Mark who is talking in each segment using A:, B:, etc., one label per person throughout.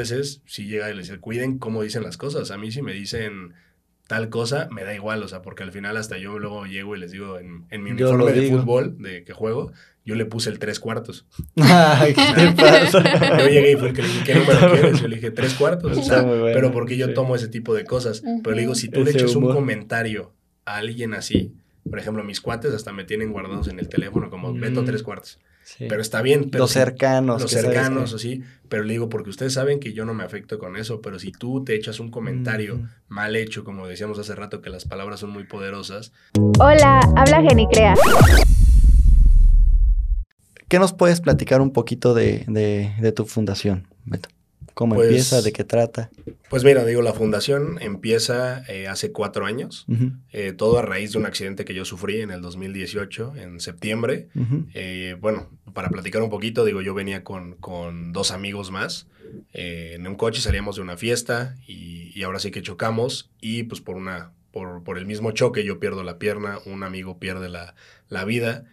A: veces si llega y le dice, cuiden cómo dicen las cosas. A mí si me dicen tal cosa, me da igual, o sea, porque al final hasta yo luego llego y les digo, en, en mi uniforme de fútbol de que juego, yo le puse el tres cuartos. Ay, ¿qué pasa? yo llegué y fue el que le dije, ¿qué número quieres? Yo le dije, tres cuartos, o sea, pero porque yo tomo ese tipo de cosas. Pero le digo, si tú le echas un comentario a alguien así, por ejemplo, mis cuates hasta me tienen guardados en el teléfono como Beto tres cuartos. Pero está bien.
B: los cercanos.
A: Los cercanos, así. Pero le digo, porque ustedes saben que yo no me afecto con eso, pero si tú te echas un comentario mal hecho, como decíamos hace rato, que las palabras son muy poderosas.
C: Hola, habla Genicrea.
B: ¿Qué nos puedes platicar un poquito de, de tu fundación, Beto? ¿Cómo pues empieza? ¿De qué trata?
A: Pues mira, digo, la fundación empieza eh, hace cuatro años, eh, todo a raíz de un accidente que yo sufrí en el 2018, en septiembre. Eh, bueno, para platicar un poquito, digo, yo venía con, con dos amigos más en un coche, salíamos de una fiesta y, y, ahora sí que chocamos y pues por, una, por, por el mismo choque yo pierdo la pierna, un amigo pierde la, la vida.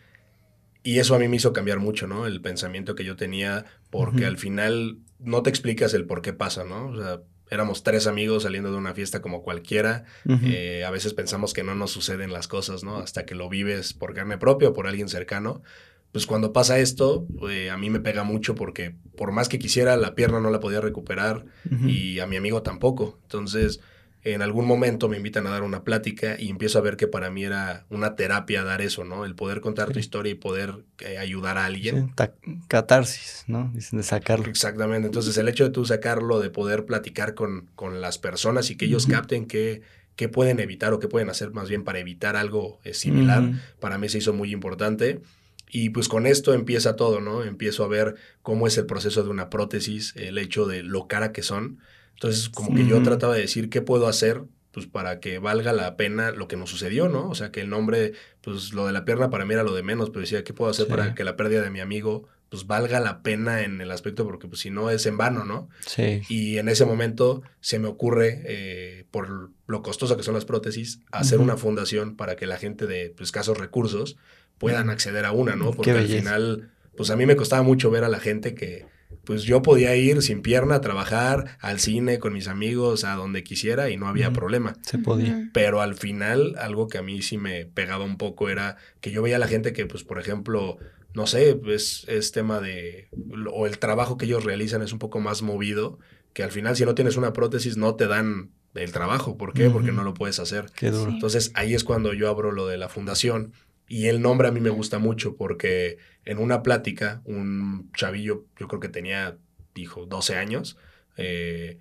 A: Y eso a mí me hizo cambiar mucho, ¿no? El pensamiento que yo tenía, porque al final no te explicas el por qué pasa, ¿no? O sea, éramos tres amigos saliendo de una fiesta como cualquiera. Eh, a veces pensamos que no nos suceden las cosas, ¿no? Hasta que lo vives por carne propia o por alguien cercano. Pues cuando pasa esto, eh, a mí me pega mucho porque por más que quisiera, la pierna no la podía recuperar y a mi amigo tampoco. Entonces, en algún momento me invitan a dar una plática y empiezo a ver que para mí era una terapia dar eso, ¿no? El poder contar tu historia y poder eh, ayudar a alguien.
B: catarsis, ¿no? Dicen de sacarlo.
A: Exactamente. Entonces, el hecho de tú sacarlo, de poder platicar con, con las personas y que ellos capten qué, qué pueden evitar o qué pueden hacer más bien para evitar algo eh, similar, para mí se hizo muy importante. Y pues con esto empieza todo, ¿no? Empiezo a ver cómo es el proceso de una prótesis, el hecho de lo cara que son entonces, como que yo trataba de decir qué puedo hacer pues para que valga la pena lo que nos sucedió, ¿no? O sea, que el nombre, pues lo de la pierna para mí era lo de menos, pero decía, ¿qué puedo hacer para que la pérdida de mi amigo pues valga la pena en el aspecto, porque pues si no es en vano, ¿no? Sí. Y en ese momento se me ocurre, eh, por lo costoso que son las prótesis, hacer una fundación para que la gente de pues, escasos recursos puedan acceder a una, ¿no? Porque al final, pues a mí me costaba mucho ver a la gente que pues yo podía ir sin pierna a trabajar, al cine, con mis amigos, a donde quisiera y no había problema.
B: Se podía.
A: Pero al final, algo que a mí sí me pegaba un poco era que yo veía a la gente que, pues, por ejemplo, no sé, es, es tema de, o el trabajo que ellos realizan es un poco más movido, que al final si no tienes una prótesis no te dan el trabajo. ¿Por qué? Porque no lo puedes hacer.
B: Qué duro.
A: Entonces ahí es cuando yo abro lo de la fundación y el nombre a mí me gusta mucho porque en una plática, un chavillo, yo creo que tenía, dijo, 12 años, eh,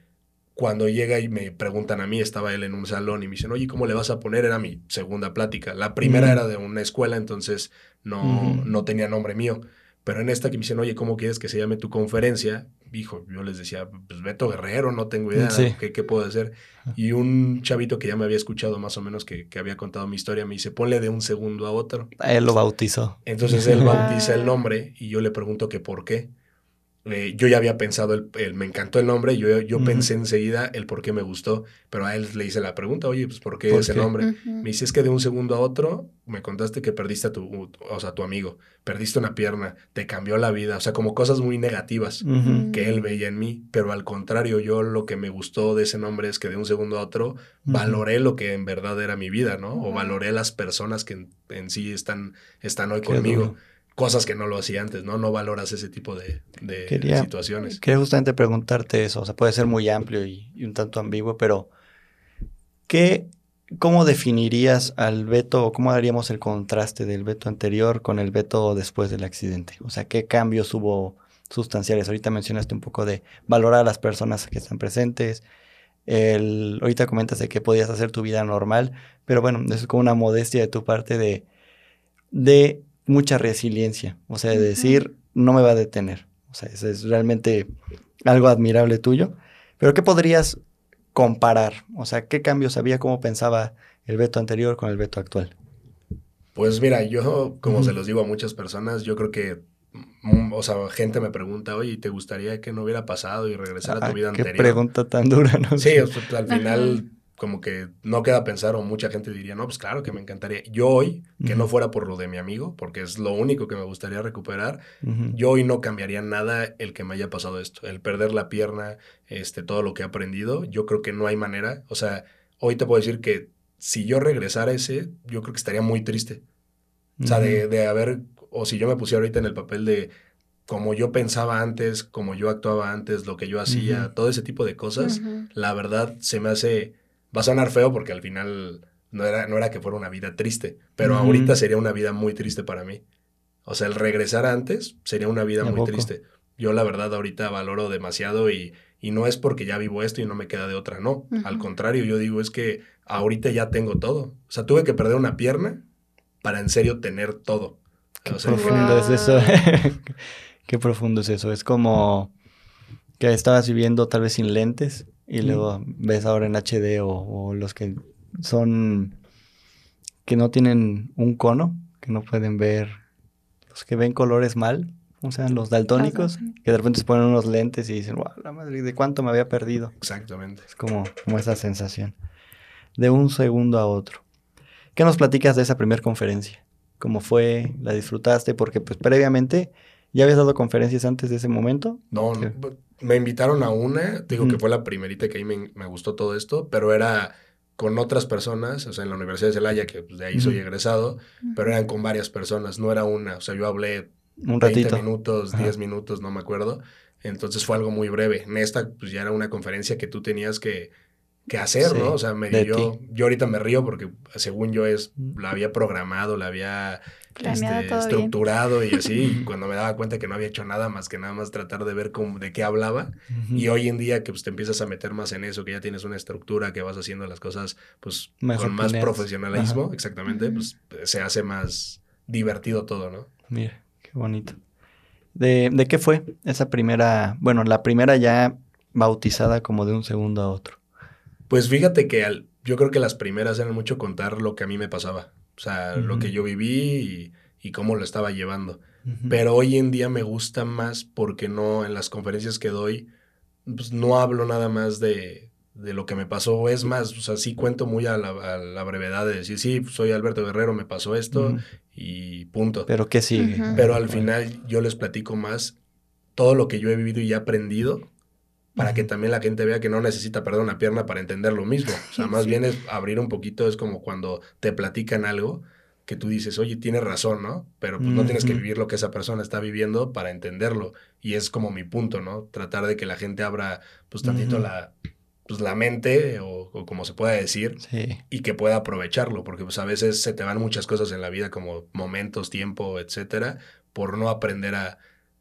A: cuando llega y me preguntan a mí, estaba él en un salón y me dicen, oye, ¿cómo le vas a poner? Era mi segunda plática. La primera era de una escuela, entonces no, no tenía nombre mío. Pero en esta que me dicen, oye, ¿cómo quieres que se llame tu conferencia? Hijo, yo les decía, pues Beto Guerrero, no tengo idea, ¿qué, ¿qué, puedo hacer? Y un chavito que ya me había escuchado más o menos, que, que, había contado mi historia, me dice, ponle de un segundo a otro.
B: Él lo bautizó.
A: Entonces él bautiza el nombre y yo le pregunto que por qué. Eh, yo ya había pensado, el, me encantó el nombre, yo, yo pensé enseguida el por qué me gustó, pero a él le hice la pregunta, oye, pues ¿por qué ese nombre? Me dice, es que de un segundo a otro me contaste que perdiste a tu, o sea, tu amigo, perdiste una pierna, te cambió la vida, o sea, como cosas muy negativas que él veía en mí, pero al contrario, yo lo que me gustó de ese nombre es que de un segundo a otro valoré lo que en verdad era mi vida, ¿no? O valoré las personas que en, sí están, están hoy conmigo cosas que no lo hacía antes, ¿no? No valoras ese tipo de, situaciones.
B: Quería justamente preguntarte eso, o sea, puede ser muy amplio y, un tanto ambiguo, pero ¿qué, ¿cómo definirías al veto o cómo haríamos el contraste del veto anterior con el veto después del accidente? O sea, ¿qué cambios hubo sustanciales? Ahorita mencionaste un poco de valorar a las personas que están presentes, el, ahorita comentas de que podías hacer tu vida normal, pero bueno, eso es como una modestia de tu parte de, de mucha resiliencia, o sea, de decir, no me va a detener. O sea, eso es realmente algo admirable tuyo. Pero ¿qué podrías comparar? O sea, ¿qué cambios había? ¿Cómo pensaba el veto anterior con el veto actual?
A: Pues mira, yo, como se los digo a muchas personas, yo creo que, mm, o sea, gente me pregunta, oye, ¿te gustaría que no hubiera pasado y regresar a tu ah, vida
B: qué pregunta tan dura, ¿no?
A: Sí, al final como que no queda pensar o mucha gente diría, no, pues claro que me encantaría. Yo hoy, que no fuera por lo de mi amigo, porque es lo único que me gustaría recuperar, yo hoy no cambiaría nada el que me haya pasado esto, el perder la pierna, este, todo lo que he aprendido, yo creo que no hay manera, o sea, hoy te puedo decir que si yo regresara a ese, yo creo que estaría muy triste. O sea, de, de haber, o si yo me pusiera ahorita en el papel de como yo pensaba antes, como yo actuaba antes, lo que yo hacía, todo ese tipo de cosas, la verdad se me hace Va a sonar feo porque al final no era, no era que fuera una vida triste, pero ahorita sería una vida muy triste para mí. O sea, el regresar antes sería una vida muy triste. Yo la verdad ahorita valoro demasiado y, y, no es porque ya vivo esto y no me queda de otra, no. Al contrario, yo digo es que ahorita ya tengo todo. O sea, tuve que perder una pierna para en serio tener todo.
B: Qué profundo es eso. Qué profundo es eso. Es como que estabas viviendo tal vez sin lentes y luego ves ahora en HD o, los que son que no tienen un cono, que no pueden ver, los que ven colores mal, o sea, los daltónicos, que de repente se ponen unos lentes y dicen, wow, la madre, ¿de cuánto me había perdido?
A: Exactamente.
B: Es como, como esa sensación, de un segundo a otro. ¿Qué nos platicas de esa primera conferencia? ¿Cómo fue? ¿La disfrutaste? Porque pues previamente ¿Ya habías dado conferencias antes de ese momento?
A: No, me invitaron a una, digo que fue la primerita que ahí me, gustó todo esto, pero era con otras personas, o sea, en la Universidad de Celaya, que pues, de ahí soy egresado, pero eran con varias personas, no era una, o sea, yo hablé un 20 minutos, 10 minutos, no me acuerdo, entonces fue algo muy breve. En esta, pues ya era una conferencia que tú tenías que, que hacer, ¿no? O sea, me, yo, yo ahorita me río porque según yo es, la había programado, la había este, estructurado y así, cuando me daba cuenta que no había hecho nada más que nada más tratar de ver cómo, de qué hablaba. Y hoy en día que pues, te empiezas a meter más en eso, que ya tienes una estructura, que vas haciendo las cosas pues con más profesionalismo, exactamente, pues se hace más divertido todo, ¿no?
B: Mira, qué bonito. ¿De, ¿De qué fue esa primera, bueno, la primera ya bautizada como de un segundo a otro?
A: Pues fíjate que al, yo creo que las primeras eran mucho contar lo que a mí me pasaba. O sea, lo que yo viví y, cómo lo estaba llevando. Pero hoy en día me gusta más porque no, en las conferencias que doy, pues no hablo nada más de, de lo que me pasó. Es más, o sea, sí cuento muy a la, brevedad de decir, sí, soy Alberto Guerrero, me pasó esto y punto.
B: Pero ¿qué sigue?
A: Pero al final yo les platico más todo lo que yo he vivido y he aprendido para que también la gente vea que no necesita perder una pierna para entender lo mismo. O sea, más bien es abrir un poquito, es como cuando te platican algo que tú dices, oye, tienes razón, ¿no? Pero pues no tienes que vivir lo que esa persona está viviendo para entenderlo. Y es como mi punto, ¿no? Tratar de que la gente abra pues tantito la, pues, la mente o, como se pueda decir y que pueda aprovecharlo, porque pues a veces se te van muchas cosas en la vida como momentos, tiempo, etcétera, por no aprender a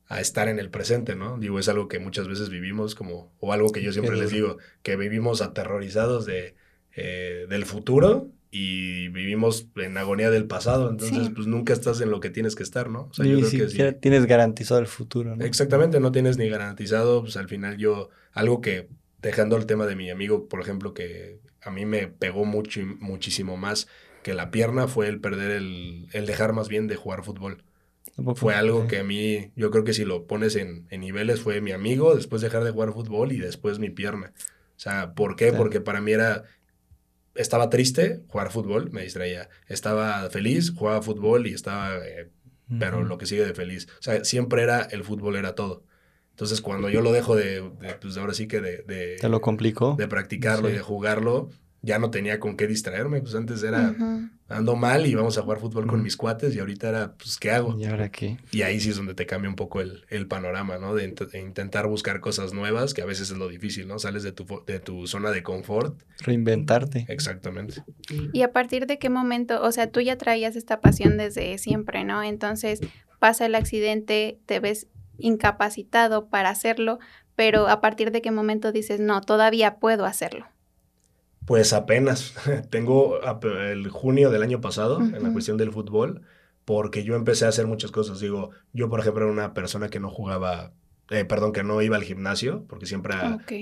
A: a estar en el presente, ¿no? Digo, es algo que muchas veces vivimos como, o algo que yo siempre les digo, que vivimos aterrorizados de, eh, del futuro y vivimos en agonía del pasado, entonces pues nunca estás en lo que tienes que estar, ¿no?
B: O sea, yo creo que tienes garantizado el futuro, ¿no?
A: Exactamente, no tienes ni garantizado, pues al final yo, algo que, dejando el tema de mi amigo, por ejemplo, que a mí me pegó mucho, muchísimo más que la pierna fue el perder el, el dejar más bien de jugar fútbol fue algo que a mí, yo creo que si lo pones en, niveles, fue mi amigo, después dejar de jugar fútbol y después mi pierna. O sea, ¿por qué? Porque para mí era, estaba triste, jugar fútbol, me distraía. Estaba feliz, jugaba fútbol y estaba, eh, pero lo que sigue de feliz. O sea, siempre era, el fútbol era todo. Entonces, cuando yo lo dejo de, pues ahora sí que de... de
B: ¿Te lo complicó?
A: De practicarlo y de jugarlo, ya no tenía con qué distraerme, pues antes era ando mal y vamos a jugar fútbol con mis cuates y ahorita era, pues, ¿qué hago?
B: ¿Y ahora qué?
A: Y ahí sí es donde te cambia un poco el, panorama, ¿no? De, intentar buscar cosas nuevas, que a veces es lo difícil, ¿no? Sales de tu, de tu zona de confort.
B: Reinventarte.
A: Exactamente.
D: ¿Y a partir de qué momento, o sea, tú ya traías esta pasión desde siempre, ¿no? Entonces pasa el accidente, te ves incapacitado para hacerlo, pero a partir de qué momento dices, no, todavía puedo hacerlo.
A: Pues apenas. Tengo el junio del año pasado en la cuestión del fútbol, porque yo empecé a hacer muchas cosas. Digo, yo por ejemplo era una persona que no jugaba, eh, perdón, que no iba al gimnasio, porque siempre,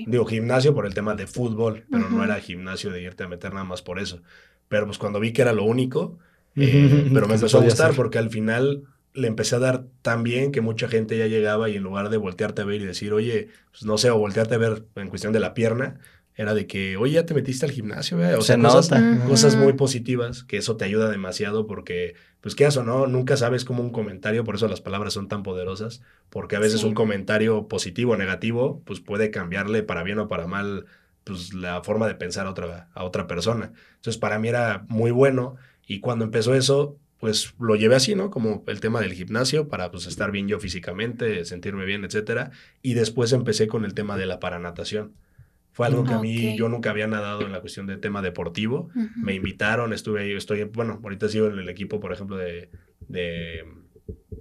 A: digo gimnasio por el tema de fútbol, pero no era gimnasio de irte a meter nada más por eso. Pero pues cuando vi que era lo único, eh, pero me empezó a gustar porque al final le empecé a dar tan bien que mucha gente ya llegaba y en lugar de voltearte a ver y decir, oye, pues no sé, o voltearte a ver en cuestión de la pierna, era de que, oye, ya te metiste al gimnasio, ¿verdad? O
B: Se
A: sea, cosas,
B: nota.
A: cosas muy positivas, que eso te ayuda demasiado porque, pues, qué o no, nunca sabes cómo un comentario, por eso las palabras son tan poderosas, porque a veces
D: Sí.
A: un comentario positivo o negativo, pues puede cambiarle para bien o para mal, pues, la forma de pensar a otra, a otra persona. Entonces, para mí era muy bueno y cuando empezó eso, pues lo llevé así, ¿no? Como el tema del gimnasio para pues estar bien yo físicamente, sentirme bien, etcétera. Y después empecé con el tema de la paranatación. Fue algo que a mí
D: Ok.
A: yo nunca había nadado en la cuestión de tema deportivo. Me invitaron, estuve ahí, estoy, bueno, ahorita sigo en el equipo, por ejemplo, de, de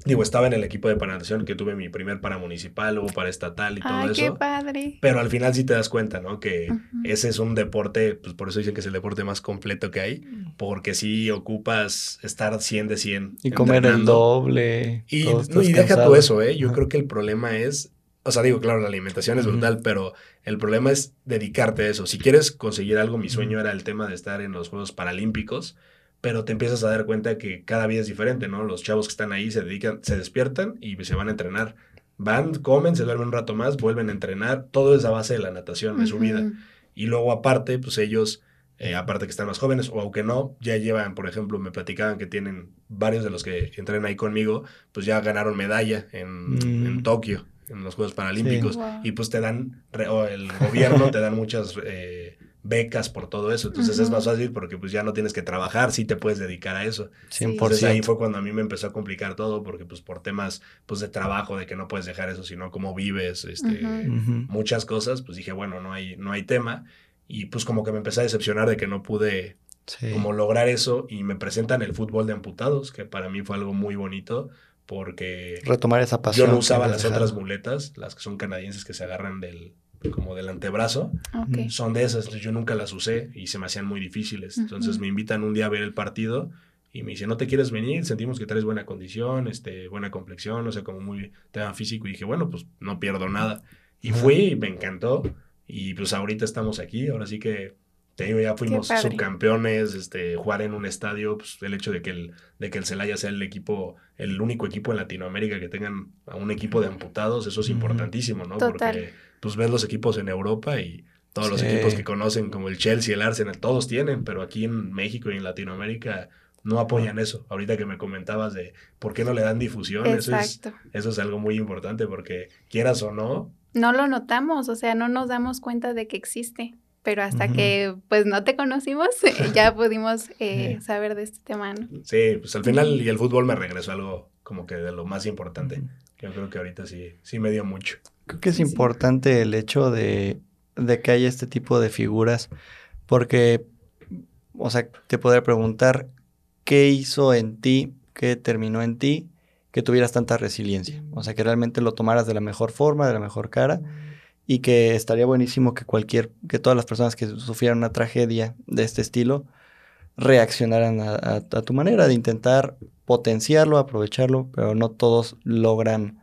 A: digo, estaba en el equipo de paranatación que tuve mi primer paramunicipal, luego para estatal y todo
D: Ay, qué
A: eso.
D: padre.
A: Pero al final sí te das cuenta, ¿no? Que ese es un deporte, pues por eso dicen que es el deporte más completo que hay, porque sí ocupas estar 100 de 100.
B: Y comer el doble.
A: Y,
B: todo
A: no, y deja tú eso, ¿eh? Yo creo que el problema es, o sea, digo, claro, la alimentación es brutal, pero el problema es dedicarte a eso. Si quieres conseguir algo, mi sueño era el tema de estar en los Juegos Paralímpicos, pero te empiezas a dar cuenta que cada vida es diferente, ¿no? Los chavos que están ahí se dedican, se despiertan y se van a entrenar. Van, comen, se duermen un rato más, vuelven a entrenar. Todo es a base de la natación, de su vida. Y luego aparte, pues ellos, eh, aparte que están más jóvenes, o aunque no, ya llevan, por ejemplo, me platicaban que tienen varios de los que entrenan ahí conmigo, pues ya ganaron medalla en,
B: Mm.
A: en Tokio, en los Juegos Paralímpicos.
D: Wow.
A: Y pues te dan, re- o el gobierno te dan muchas eh, becas por todo eso. Entonces es más fácil porque pues ya no tienes que trabajar, sí te puedes dedicar a eso.
B: 100%.
A: Entonces ahí fue cuando a mí me empezó a complicar todo porque pues por temas pues de trabajo, de que no puedes dejar eso, sino cómo vives, este, muchas cosas, pues dije, bueno, no hay, no hay tema. Y pues como que me empecé a decepcionar de que no pude
B: Sí.
A: como lograr eso y me presentan el fútbol de amputados, que para mí fue algo muy bonito porque
B: Retomar esa pasión.
A: yo no usaba las otras muletas, las que son canadienses que se agarran del como del antebrazo, son de esas, yo nunca las usé y se me hacían muy difíciles. Entonces me invitan un día a ver el partido y me dicen, "¿No te quieres venir? Sentimos que traes buena condición, este, buena complexión, o sea, como muy tema físico." Y dije, "Bueno, pues no pierdo nada." Y fui y me encantó y pues ahorita estamos aquí, ahora sí que te digo, ya fuimos subcampeones, este, jugar en un estadio, pues el hecho de que el, de que el Celaya sea el equipo, el único equipo en Latinoamérica que tengan a un equipo de amputados, eso es importantísimo, ¿no?
D: Total.
A: Porque pues ves los equipos en Europa y todos los equipos que conocen, como el Chelsea, el Arsenal, todos tienen, pero aquí en México y en Latinoamérica no apoyan eso. Ahorita que me comentabas de por qué no le dan difusión, eso es, eso es algo muy importante porque quieras o no,
D: No lo notamos, o sea, no nos damos cuenta de que existe. Pero hasta que pues no te conocimos, ya pudimos eh,
B: Sí.
D: saber de este tema, ¿no?
A: sí, pues al final y el fútbol me regresó algo como que de lo más importante. Yo creo que ahorita sí, sí me dio mucho.
B: Creo que es
D: Sí.
B: importante el hecho de, de que haya este tipo de figuras, porque, o sea, te podría preguntar, ¿qué hizo en ti, qué terminó en ti, que tuvieras tanta resiliencia? O sea, que realmente lo tomaras de la mejor forma, de la mejor cara, y que estaría buenísimo que cualquier, que todas las personas que sufrieran una tragedia de este estilo reaccionaran a, tu manera de intentar potenciarlo, aprovecharlo, pero no todos logran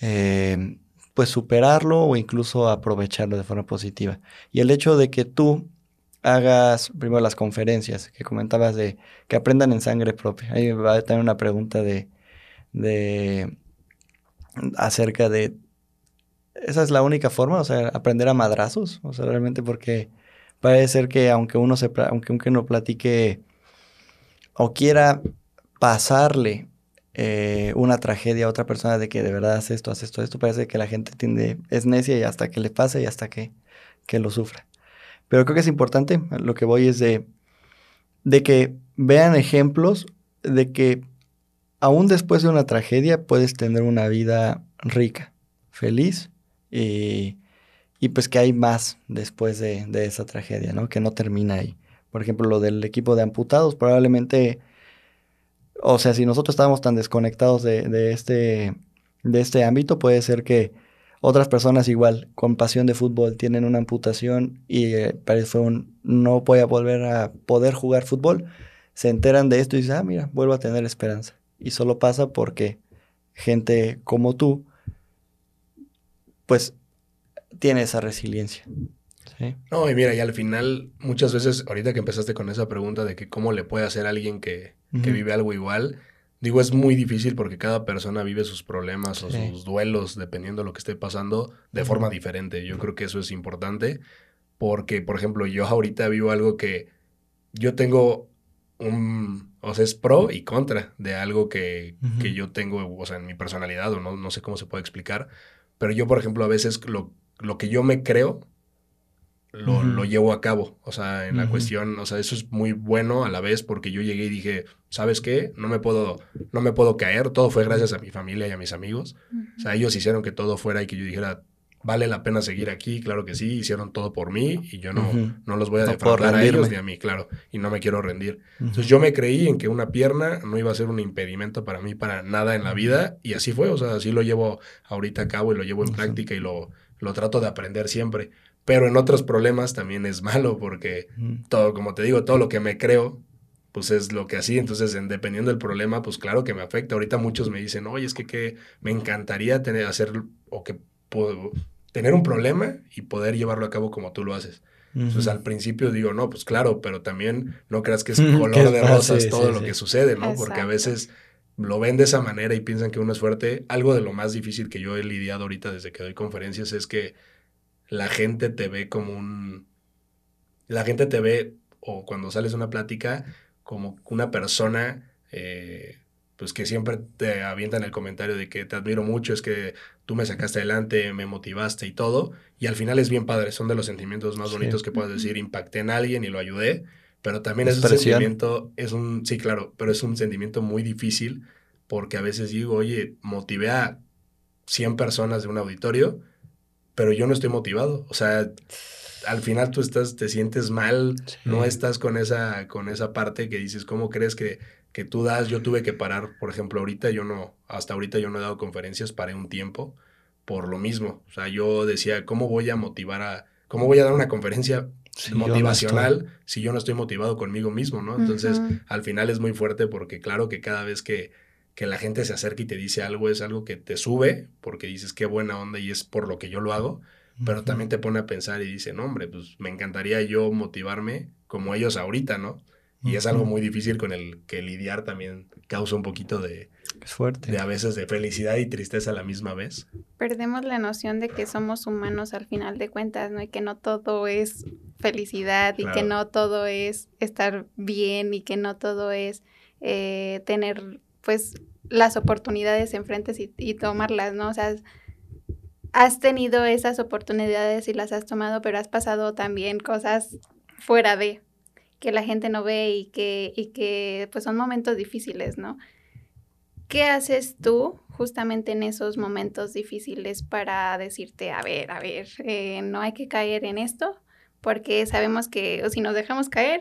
B: eh, pues superarlo o incluso aprovecharlo de forma positiva. Y el hecho de que tú hagas primero las conferencias que comentabas de que aprendan en sangre propia. Ahí va a tener una pregunta de, de acerca de esa es la única forma, o sea, aprender a madrazos, o sea, realmente porque parece ser que aunque uno se aunque uno platique o quiera pasarle eh, una tragedia a otra persona de que de verdad hace esto, hace esto, esto, parece que la gente tiende, es necia y hasta que le pase y hasta que, que lo sufra. Pero creo que es importante, lo que voy es de, de que vean ejemplos de que aún después de una tragedia puedes tener una vida rica, feliz y, y pues que hay más después de, de esa tragedia, ¿no? Que no termina ahí. Por ejemplo, lo del equipo de amputados, probablemente, o sea, si nosotros estábamos tan desconectados de, de este, de este ámbito, puede ser que otras personas igual, con pasión de fútbol, tienen una amputación y eh, parece un, no voy a volver a poder jugar fútbol, se enteran de esto y dicen, ah, mira, vuelvo a tener esperanza. Y solo pasa porque gente como tú, pues, tiene esa resiliencia. ¿sí?
A: No, y mira, y al final, muchas veces, ahorita que empezaste con esa pregunta de que cómo le puede hacer a alguien que, que vive algo igual, digo, es muy difícil porque cada persona vive sus problemas o
B: Sí.
A: sus duelos, dependiendo de lo que esté pasando, de forma diferente. Yo creo que eso es importante. porque, por ejemplo, yo ahorita vivo algo que yo tengo un, o sea, es pro y contra de algo que, que yo tengo, o sea, en mi personalidad, o no, no sé cómo se puede explicar, pero yo, por ejemplo, a veces lo, lo que yo me creo, lo, lo, llevo a cabo. O sea, en la cuestión, o sea, eso es muy bueno a la vez porque yo llegué y dije, ¿sabes qué? No me puedo, no me puedo caer. Todo fue gracias a mi familia y a mis amigos. O sea, ellos hicieron que todo fuera y que yo dijera, vale la pena seguir aquí, claro que sí, hicieron todo por mí y yo no, no los voy a defraudar a ellos ni a mí, claro, y no me quiero rendir. Entonces yo me creí en que una pierna no iba a ser un impedimento para mí para nada en la vida y así fue, o sea, así lo llevo ahorita a cabo y lo llevo en práctica y lo, lo trato de aprender siempre. Pero en otros problemas también es malo porque todo, como te digo, todo lo que me creo, pues es lo que así. Entonces, dependiendo del problema, pues claro que me afecta. Ahorita muchos me dicen, oye, es que, que me encantaría tener, hacer, o que puedo, tener un problema y poder llevarlo a cabo como tú lo haces. Entonces al principio digo, no, pues claro, pero también no creas que es color de rosas todo lo que sucede, ¿no? Porque a veces lo ven de esa manera y piensan que uno es fuerte. Algo de lo más difícil que yo he lidiado ahorita desde que doy conferencias es que la gente te ve como un... La gente te ve, o cuando sales a una plática, como una persona eh, pues que siempre te avientan el comentario de que te admiro mucho, es que tú me sacaste adelante, me motivaste y todo, y al final es bien padre, son de los sentimientos más bonitos que puedes decir, impacté en alguien y lo ayudé, pero también es un sentimiento, es un, sí, claro, pero es un sentimiento muy difícil porque a veces digo, oye, motivé a 100 personas de un auditorio, pero yo no estoy motivado, o sea, al final tú estás, te sientes mal, no estás con esa, con esa parte que dices, ¿cómo crees que que tú das, yo tuve que parar, por ejemplo, ahorita yo no, hasta ahorita yo no he dado conferencias, paré un tiempo por lo mismo. O sea, yo decía, ¿cómo voy a motivar a, cómo voy a dar una conferencia motivacional si yo no estoy motivado conmigo mismo, ¿no? Entonces, al final es muy fuerte porque claro que cada vez que, que la gente se acerca y te dice algo es algo que te sube porque dices qué buena onda y es por lo que yo lo hago, pero también te pone a pensar y dice, no, hombre, pues me encantaría yo motivarme como ellos ahorita, ¿no? Y es algo muy difícil con el que lidiar también causa un poquito de,
B: fuerte.
A: de a veces de felicidad y tristeza a la misma vez.
D: Perdemos la noción de que somos humanos al final de cuentas, ¿no? Y que no todo es felicidad y que no todo es estar bien y que no todo es eh, tener pues las oportunidades enfrente y, y tomarlas, ¿no? O sea, has tenido esas oportunidades y las has tomado, pero has pasado también cosas fuera de, que la gente no ve y que, y que pues son momentos difíciles, ¿no? ¿Qué haces tú justamente en esos momentos difíciles para decirte, a ver, a ver, eh, no hay que caer en esto? Porque sabemos que o si nos dejamos caer,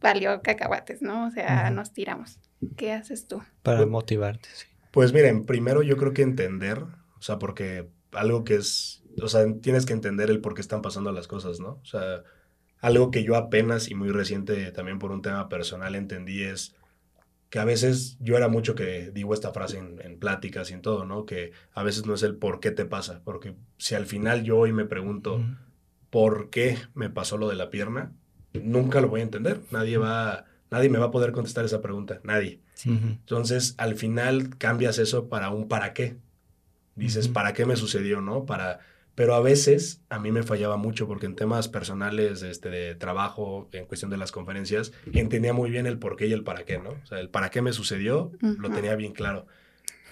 D: valió cacahuates, ¿no? O sea, nos tiramos. ¿Qué haces tú?
B: Para motivarte, sí.
A: Pues miren, primero yo creo que entender, o sea, porque algo que es, o sea, tienes que entender el por qué están pasando las cosas, ¿no? O sea, algo que yo apenas y muy reciente también por un tema personal entendí es que a veces yo era mucho que digo esta frase en, pláticas y en todo, ¿no? Que a veces no es el por qué te pasa, porque si al final yo hoy me pregunto por qué me pasó lo de la pierna, nunca lo voy a entender. Nadie va, nadie me va a poder contestar esa pregunta, nadie. Entonces, al final cambias eso para un para qué. Dices, ¿para qué me sucedió, no? Para pero a veces a mí me fallaba mucho porque en temas personales este, de trabajo, en cuestión de las conferencias, entendía muy bien el por qué y el para qué, ¿no? O sea, el para qué me sucedió lo tenía bien claro.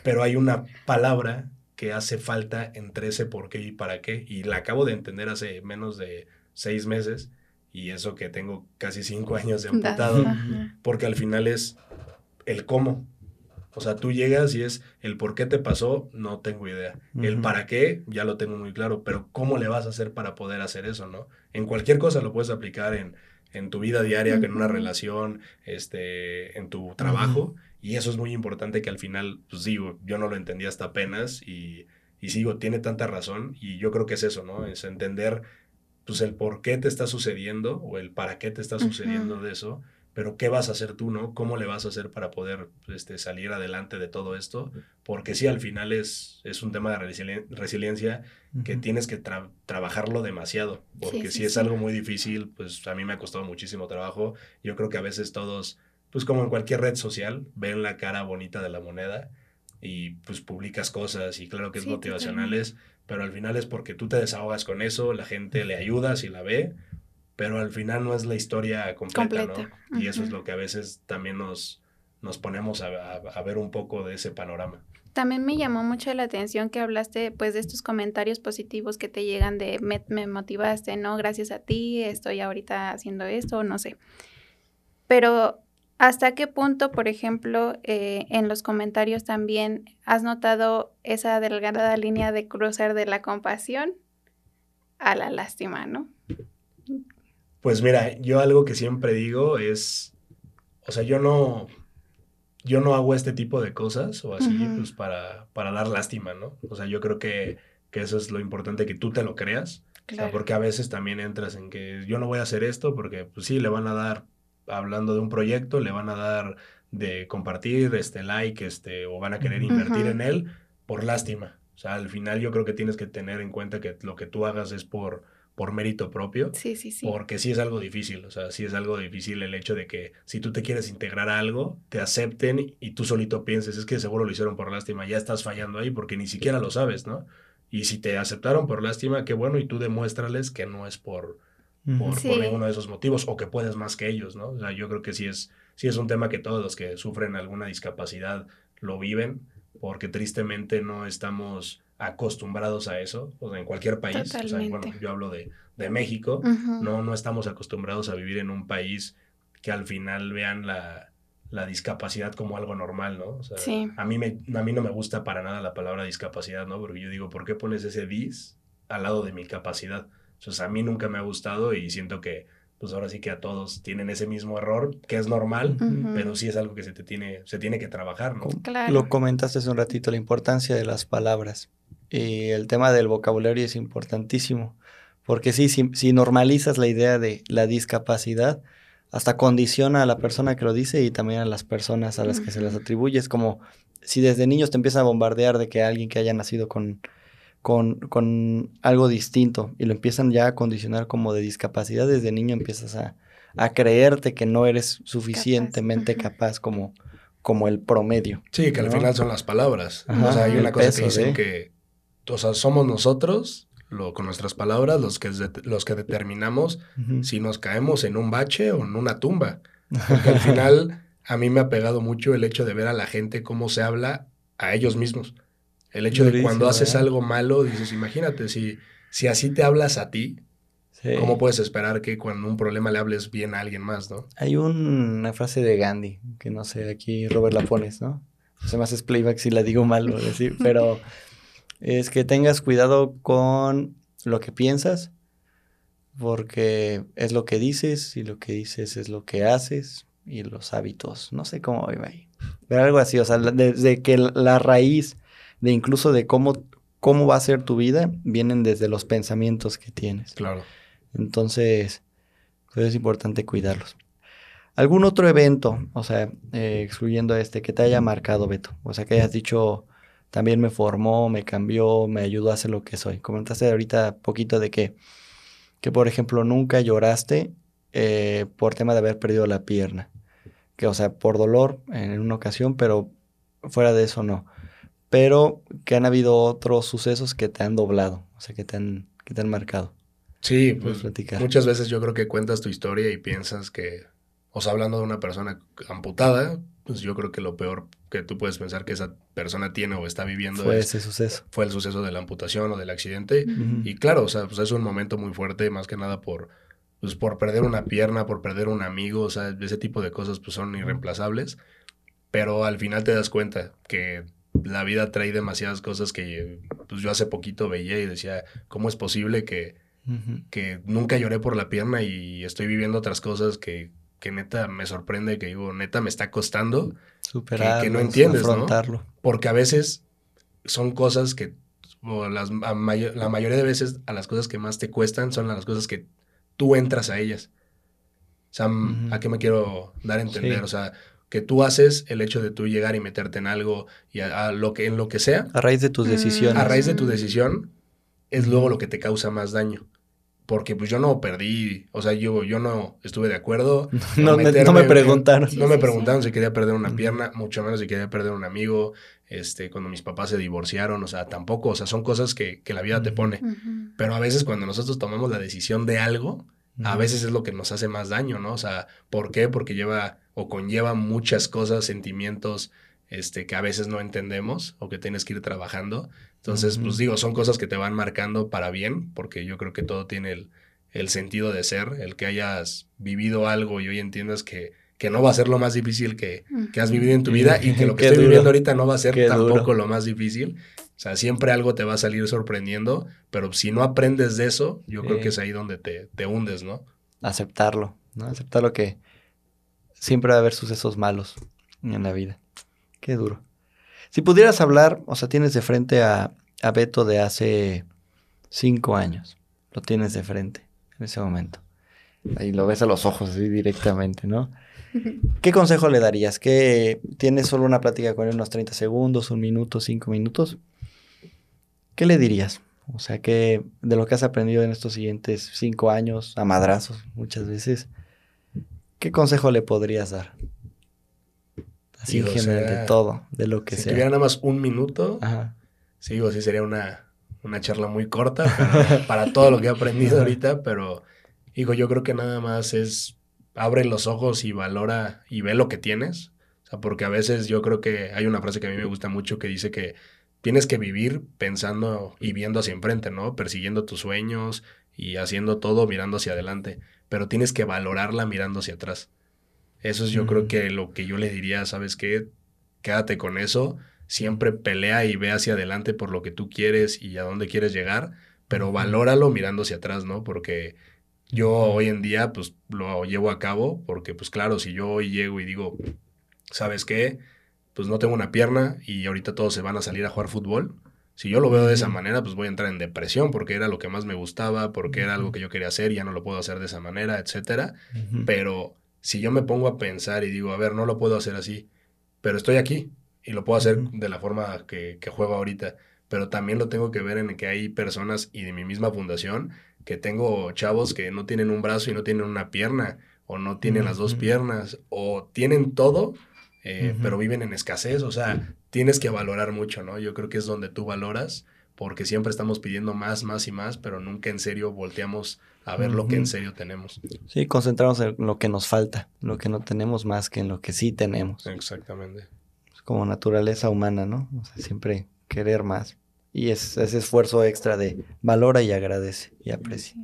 A: Pero hay una palabra que hace falta entre ese por qué y para qué, y la acabo de entender hace menos de seis meses, y eso que tengo casi cinco años de amputado, porque al final es el cómo. O sea, tú llegas y es el por qué te pasó, no tengo idea. El para qué, ya lo tengo muy claro, pero ¿cómo le vas a hacer para poder hacer eso, no? En cualquier cosa lo puedes aplicar en, en tu vida diaria, en una relación, este, en tu trabajo, y eso es muy importante que al final, pues digo, yo no lo entendí hasta apenas y, y sigo, tiene tanta razón, y yo creo que es eso, ¿no? Es entender, pues, el por qué te está sucediendo o el para qué te está sucediendo de eso pero ¿qué vas a hacer tú, no? ¿Cómo le vas a hacer para poder este, salir adelante de todo esto? Porque sí, al final es, es un tema de resiliencia que tienes que trabajarlo demasiado, porque si es algo muy difícil, pues a mí me ha costado muchísimo trabajo. Yo creo que a veces todos, pues como en cualquier red social, ven la cara bonita de la moneda y pues publicas cosas y claro que es motivacionales, pero al final es porque tú te desahogas con eso, la gente le ayuda si la ve pero al final no es la historia completa, ¿no? Y eso es lo que a veces también nos, nos ponemos a, ver un poco de ese panorama.
D: También me llamó mucho la atención que hablaste pues de estos comentarios positivos que te llegan de me, me motivaste, ¿no? Gracias a ti estoy ahorita haciendo esto, no sé. Pero ¿hasta qué punto, por ejemplo, eh, en los comentarios también has notado esa delgada línea de cruzar de la compasión a la lástima, ¿no?
A: Pues mira, yo algo que siempre digo es, o sea, yo no, yo no hago este tipo de cosas o así, pues para, para dar lástima, ¿no? O sea, yo creo que, que, eso es lo importante, que tú te lo creas. O sea, porque a veces también entras en que yo no voy a hacer esto porque, pues sí, le van a dar, hablando de un proyecto, le van a dar de compartir, este, like, este, o van a querer invertir en él por lástima. O sea, al final yo creo que tienes que tener en cuenta que lo que tú hagas es por, por mérito propio.
D: Sí, sí, sí.
A: Porque sí es algo difícil, o sea, sí es algo difícil el hecho de que si tú te quieres integrar a algo, te acepten y tú solito pienses, es que seguro lo hicieron por lástima, ya estás fallando ahí porque ni siquiera lo sabes, ¿no? Y si te aceptaron por lástima, qué bueno, y tú demuéstrales que no es por, por, ninguno de esos motivos o que puedes más que ellos, ¿no? O sea, yo creo que sí es, sí es un tema que todos los que sufren alguna discapacidad lo viven, porque tristemente no estamos acostumbrados a eso, o sea, en cualquier país, o sea, bueno, yo hablo de, de México, no, no estamos acostumbrados a vivir en un país que al final vean la, la discapacidad como algo normal, ¿no? O sea, a, mí me, a mí no me gusta para nada la palabra discapacidad, ¿no? Porque yo digo, ¿por qué pones ese dis al lado de mi capacidad? O sea, a mí nunca me ha gustado y siento que pues ahora sí que a todos tienen ese mismo error, que es normal, pero sí es algo que se te tiene, se tiene que trabajar, ¿no?
B: Claro. Lo comentaste hace un ratito, la importancia de las palabras. Y el tema del vocabulario es importantísimo, porque sí, si, normalizas la idea de la discapacidad, hasta condiciona a la persona que lo dice y también a las personas a las que se las atribuye. Es como si desde niños te empiezan a bombardear de que alguien que haya nacido con, con, con, algo distinto y lo empiezan ya a condicionar como de discapacidad, desde niño empiezas a, a creerte que no eres suficientemente capaz, como, como el promedio.
A: Sí, que al final son las palabras. o sea, hay una cosa que dicen que o sea, somos nosotros, lo, con nuestras palabras, los que, los que determinamos si nos caemos en un bache o en una tumba. Porque al final a mí me ha pegado mucho el hecho de ver a la gente cómo se habla a ellos mismos. El hecho de cuando haces ¿eh? algo malo, dices, imagínate, si, si así te hablas a ti, ¿cómo puedes esperar que cuando un problema le hables bien a alguien más, no?
B: Hay una frase de Gandhi, que no sé, aquí Robert la pones, ¿no? Se me playback si la digo mal, pero es que tengas cuidado con lo que piensas, porque es lo que dices y lo que dices es lo que haces y los hábitos. No sé cómo iba ahí. Pero algo así, o sea, desde que la raíz de incluso de cómo, cómo va a ser tu vida, vienen desde los pensamientos que tienes.
A: Claro.
B: Entonces, pues es importante cuidarlos. ¿Algún otro evento, o sea, eh, excluyendo este, que te haya marcado, Beto? O sea, que hayas dicho, también me formó, me cambió, me ayudó a ser lo que soy. Comentaste ahorita poquito de que, que por ejemplo, nunca lloraste eh, por tema de haber perdido la pierna. Que, o sea, por dolor en una ocasión, pero fuera de eso no. Pero que han habido otros sucesos que te han doblado, o sea, que te han, que te han marcado.
A: Sí, pues muchas veces yo creo que cuentas tu historia y piensas que, o sea, hablando de una persona amputada, pues yo creo que lo peor que tú puedes pensar que esa persona tiene o está viviendo
B: fue ese suceso.
A: Fue el suceso de la amputación o del accidente. Y claro, o sea, pues es un momento muy fuerte, más que nada por, pues por perder una pierna, por perder un amigo, o sea, ese tipo de cosas pues son irreemplazables. Pero al final te das cuenta que la vida trae demasiadas cosas que pues yo hace poquito veía y decía, ¿cómo es posible que, que nunca lloré por la pierna y estoy viviendo otras cosas que que neta me sorprende, que digo, neta me está costando. Superarlo, que, no entiendes, afrontarlo. ¿no? Porque a veces son cosas que, o las, la mayoría de veces a las cosas que más te cuestan son las cosas que tú entras a ellas. O sea, ¿a qué me quiero dar a entender? O sea, que tú haces el hecho de tú llegar y meterte en algo y a, lo que en lo que sea.
B: A raíz de tus decisiones.
A: A raíz de tu decisión es luego lo que te causa más daño porque pues yo no perdí, o sea, yo, yo no estuve de acuerdo.
B: no, me, no, me, preguntaron.
A: No me preguntaron si quería perder una pierna, mucho menos si quería perder un amigo, este, cuando mis papás se divorciaron, o sea, tampoco, o sea, son cosas que, que la vida te pone. Pero a veces cuando nosotros tomamos la decisión de algo, a veces es lo que nos hace más daño, ¿no? O sea, ¿por qué? Porque lleva o conlleva muchas cosas, sentimientos, este, que a veces no entendemos o que tienes que ir trabajando. Entonces, pues digo, son cosas que te van marcando para bien, porque yo creo que todo tiene el, el sentido de ser, el que hayas vivido algo y hoy entiendas que, que no va a ser lo más difícil que, que has vivido en tu vida y que lo que estoy viviendo ahorita no va a ser tampoco lo más difícil. O sea, siempre algo te va a salir sorprendiendo, pero si no aprendes de eso, yo creo que es ahí donde te, te hundes, ¿no?
B: Aceptarlo, ¿no? Aceptarlo que siempre va a haber sucesos malos en la vida. Qué duro. Si pudieras hablar, o sea, tienes de frente a, a Beto de hace cinco años. Lo tienes de frente en ese momento. Ahí lo ves a los ojos así directamente, ¿no? ¿Qué consejo le darías? ¿Que tienes solo una plática con él unos 30 segundos, un minuto, cinco minutos? ¿Qué le dirías? O sea, que de lo que has aprendido en estos siguientes cinco años, a madrazos muchas veces, ¿qué consejo le podrías dar? Así en general, de todo, de lo que
A: si
B: sea.
A: Si tuviera nada más un minuto, sí, sí sería una, una charla muy corta para, todo lo que he aprendido ahorita, pero digo, yo creo que nada más es abre los ojos y valora y ve lo que tienes. O sea, porque a veces yo creo que hay una frase que a mí me gusta mucho que dice que tienes que vivir pensando y viendo hacia enfrente, ¿no? Persiguiendo tus sueños y haciendo todo mirando hacia adelante, pero tienes que valorarla mirando hacia atrás. Eso es yo creo que lo que yo le diría, ¿sabes qué? Quédate con eso, siempre pelea y ve hacia adelante por lo que tú quieres y a dónde quieres llegar, pero valóralo mirando hacia atrás, ¿no? Porque yo hoy en día pues lo llevo a cabo porque pues claro, si yo hoy llego y digo, ¿sabes qué? pues no tengo una pierna y ahorita todos se van a salir a jugar fútbol. Si yo lo veo de esa manera, pues voy a entrar en depresión porque era lo que más me gustaba, porque era algo que yo quería hacer y ya no lo puedo hacer de esa manera, etcétera. Pero si yo me pongo a pensar y digo, a ver, no lo puedo hacer así, pero estoy aquí y lo puedo hacer de la forma que, que juego ahorita, pero también lo tengo que ver en que hay personas y de mi misma fundación que tengo chavos que no tienen un brazo y no tienen una pierna, o no tienen las dos piernas, o tienen todo, eh, pero viven en escasez, o sea, tienes que valorar mucho, ¿no? Yo creo que es donde tú valoras, porque siempre estamos pidiendo más, más y más, pero nunca en serio volteamos a ver lo que en serio tenemos.
B: Sí, concentramos en lo que nos falta, lo que no tenemos más que en lo que sí tenemos.
A: Exactamente.
B: Es como naturaleza humana, ¿no? O sea, siempre querer más. Y es ese esfuerzo extra de valora y agradece y aprecia.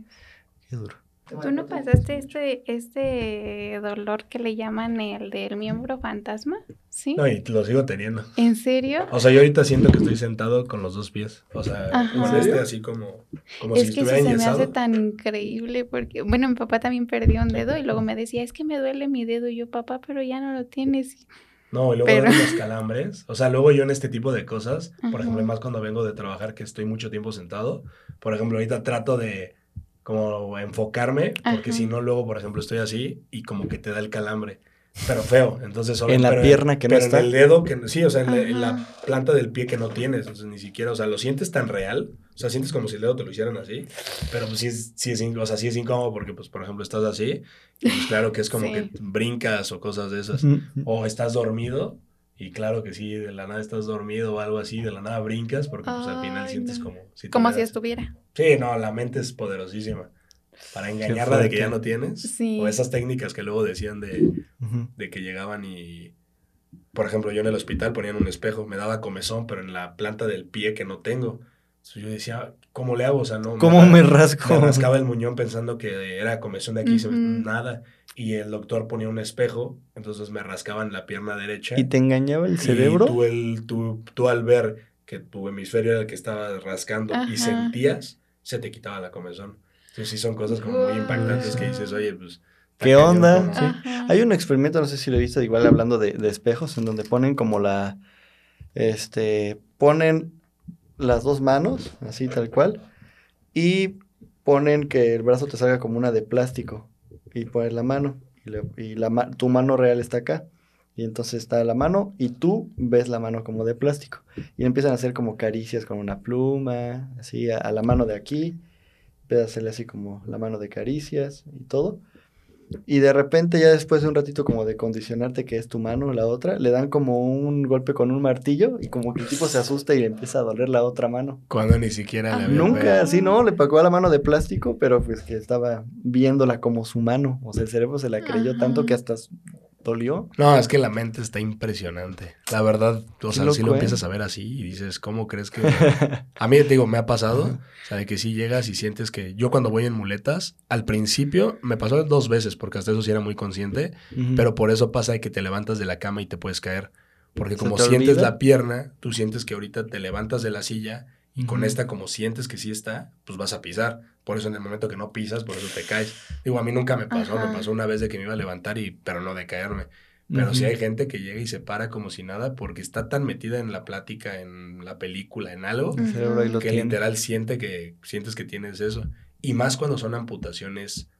B: Qué duro.
D: ¿Tú no pasaste este, este dolor que le llaman el del miembro fantasma? ¿Sí?
A: No, y lo sigo teniendo.
D: ¿En serio?
A: O sea, yo ahorita siento que estoy sentado con los dos pies. O sea, con este así como, como
D: es que eso se me hace tan increíble porque, bueno, mi papá también perdió un dedo y luego me decía, es que me duele mi dedo. Y yo, papá, pero ya no lo tienes.
A: No, y luego los calambres. O sea, luego yo en este tipo de cosas, por ejemplo, más cuando vengo de trabajar que estoy mucho tiempo sentado, por ejemplo, ahorita trato de como enfocarme, porque si no, luego, por ejemplo, estoy así y como que te da el calambre. Pero feo, entonces
B: solo En la pierna que no está.
A: en el dedo, que sí, o sea, en la, planta del pie que no tienes, entonces ni siquiera, o sea, lo sientes tan real, o sea, sientes como si el dedo te lo hicieran así, pero pues sí es, sí es, o sea, sí es incómodo porque, pues, por ejemplo, estás así, y pues claro que es como que brincas o cosas de esas, o estás dormido, y claro que sí, de la nada estás dormido o algo así, de la nada brincas, porque pues al final sientes como...
D: Si como si estuviera.
A: Sí, no, la mente es poderosísima. Para engañarla de que ya no tienes. O esas técnicas que luego decían de, de que llegaban y, por ejemplo, yo en el hospital ponían un espejo, me daba comezón, pero en la planta del pie que no tengo. Yo decía, ¿cómo le hago? O sea, no.
B: ¿Cómo me, rasco?
A: Me rascaba el muñón pensando que era comezón de aquí, nada. Y el doctor ponía un espejo, entonces me rascaban la pierna derecha.
B: ¿Y te engañaba el cerebro?
A: Y tú, el, tú, tú al ver que tu hemisferio era el que estaba rascando y sentías, se te quitaba la comezón. Entonces sí son cosas como muy impactantes que dices, oye, pues...
B: ¿Qué onda? Hay un experimento, no sé si lo he visto, igual hablando de, de, espejos, en donde ponen como la... Este... Ponen las dos manos, así tal cual, y ponen que el brazo te salga como una de plástico, y pones la mano, y, la, tu mano real está acá. Y entonces está la mano y tú ves la mano como de plástico. Y empiezan a hacer como caricias con una pluma, así a, la mano de aquí. Empieza a hacerle así como la mano de caricias y todo. Y de repente ya después de un ratito como de condicionarte que es tu mano la otra, le dan como un golpe con un martillo y como que el tipo se asusta y le empieza a doler la otra mano.
A: Cuando ni siquiera la
B: Nunca, así no, le pagó a la mano de plástico, pero pues que estaba viéndola como su mano, o sea, el cerebro se la creyó tanto que hasta dolió.
A: No, es que la mente está impresionante. La verdad, o sea, si lo ¿eh? empiezas a ver así y dices, ¿cómo crees que...? a mí, te digo, me ha pasado, o sea, de que si llegas y sientes que... Yo cuando voy en muletas, al principio me pasó dos veces, porque hasta eso sí era muy consciente, pero por eso pasa de que te levantas de la cama y te puedes caer. Porque como sientes la pierna, tú sientes que ahorita te levantas de la silla y con esta como sientes que sí está, pues vas a pisar. Por eso en el momento que no pisas, por eso te caes. Digo, a mí nunca me pasó, me pasó una vez de que me iba a levantar y, pero no de caerme. Pero sí hay gente que llega y se para como si nada porque está tan metida en la plática, en la película, en algo, que literal siente que, sientes que tienes eso. Y más cuando son amputaciones,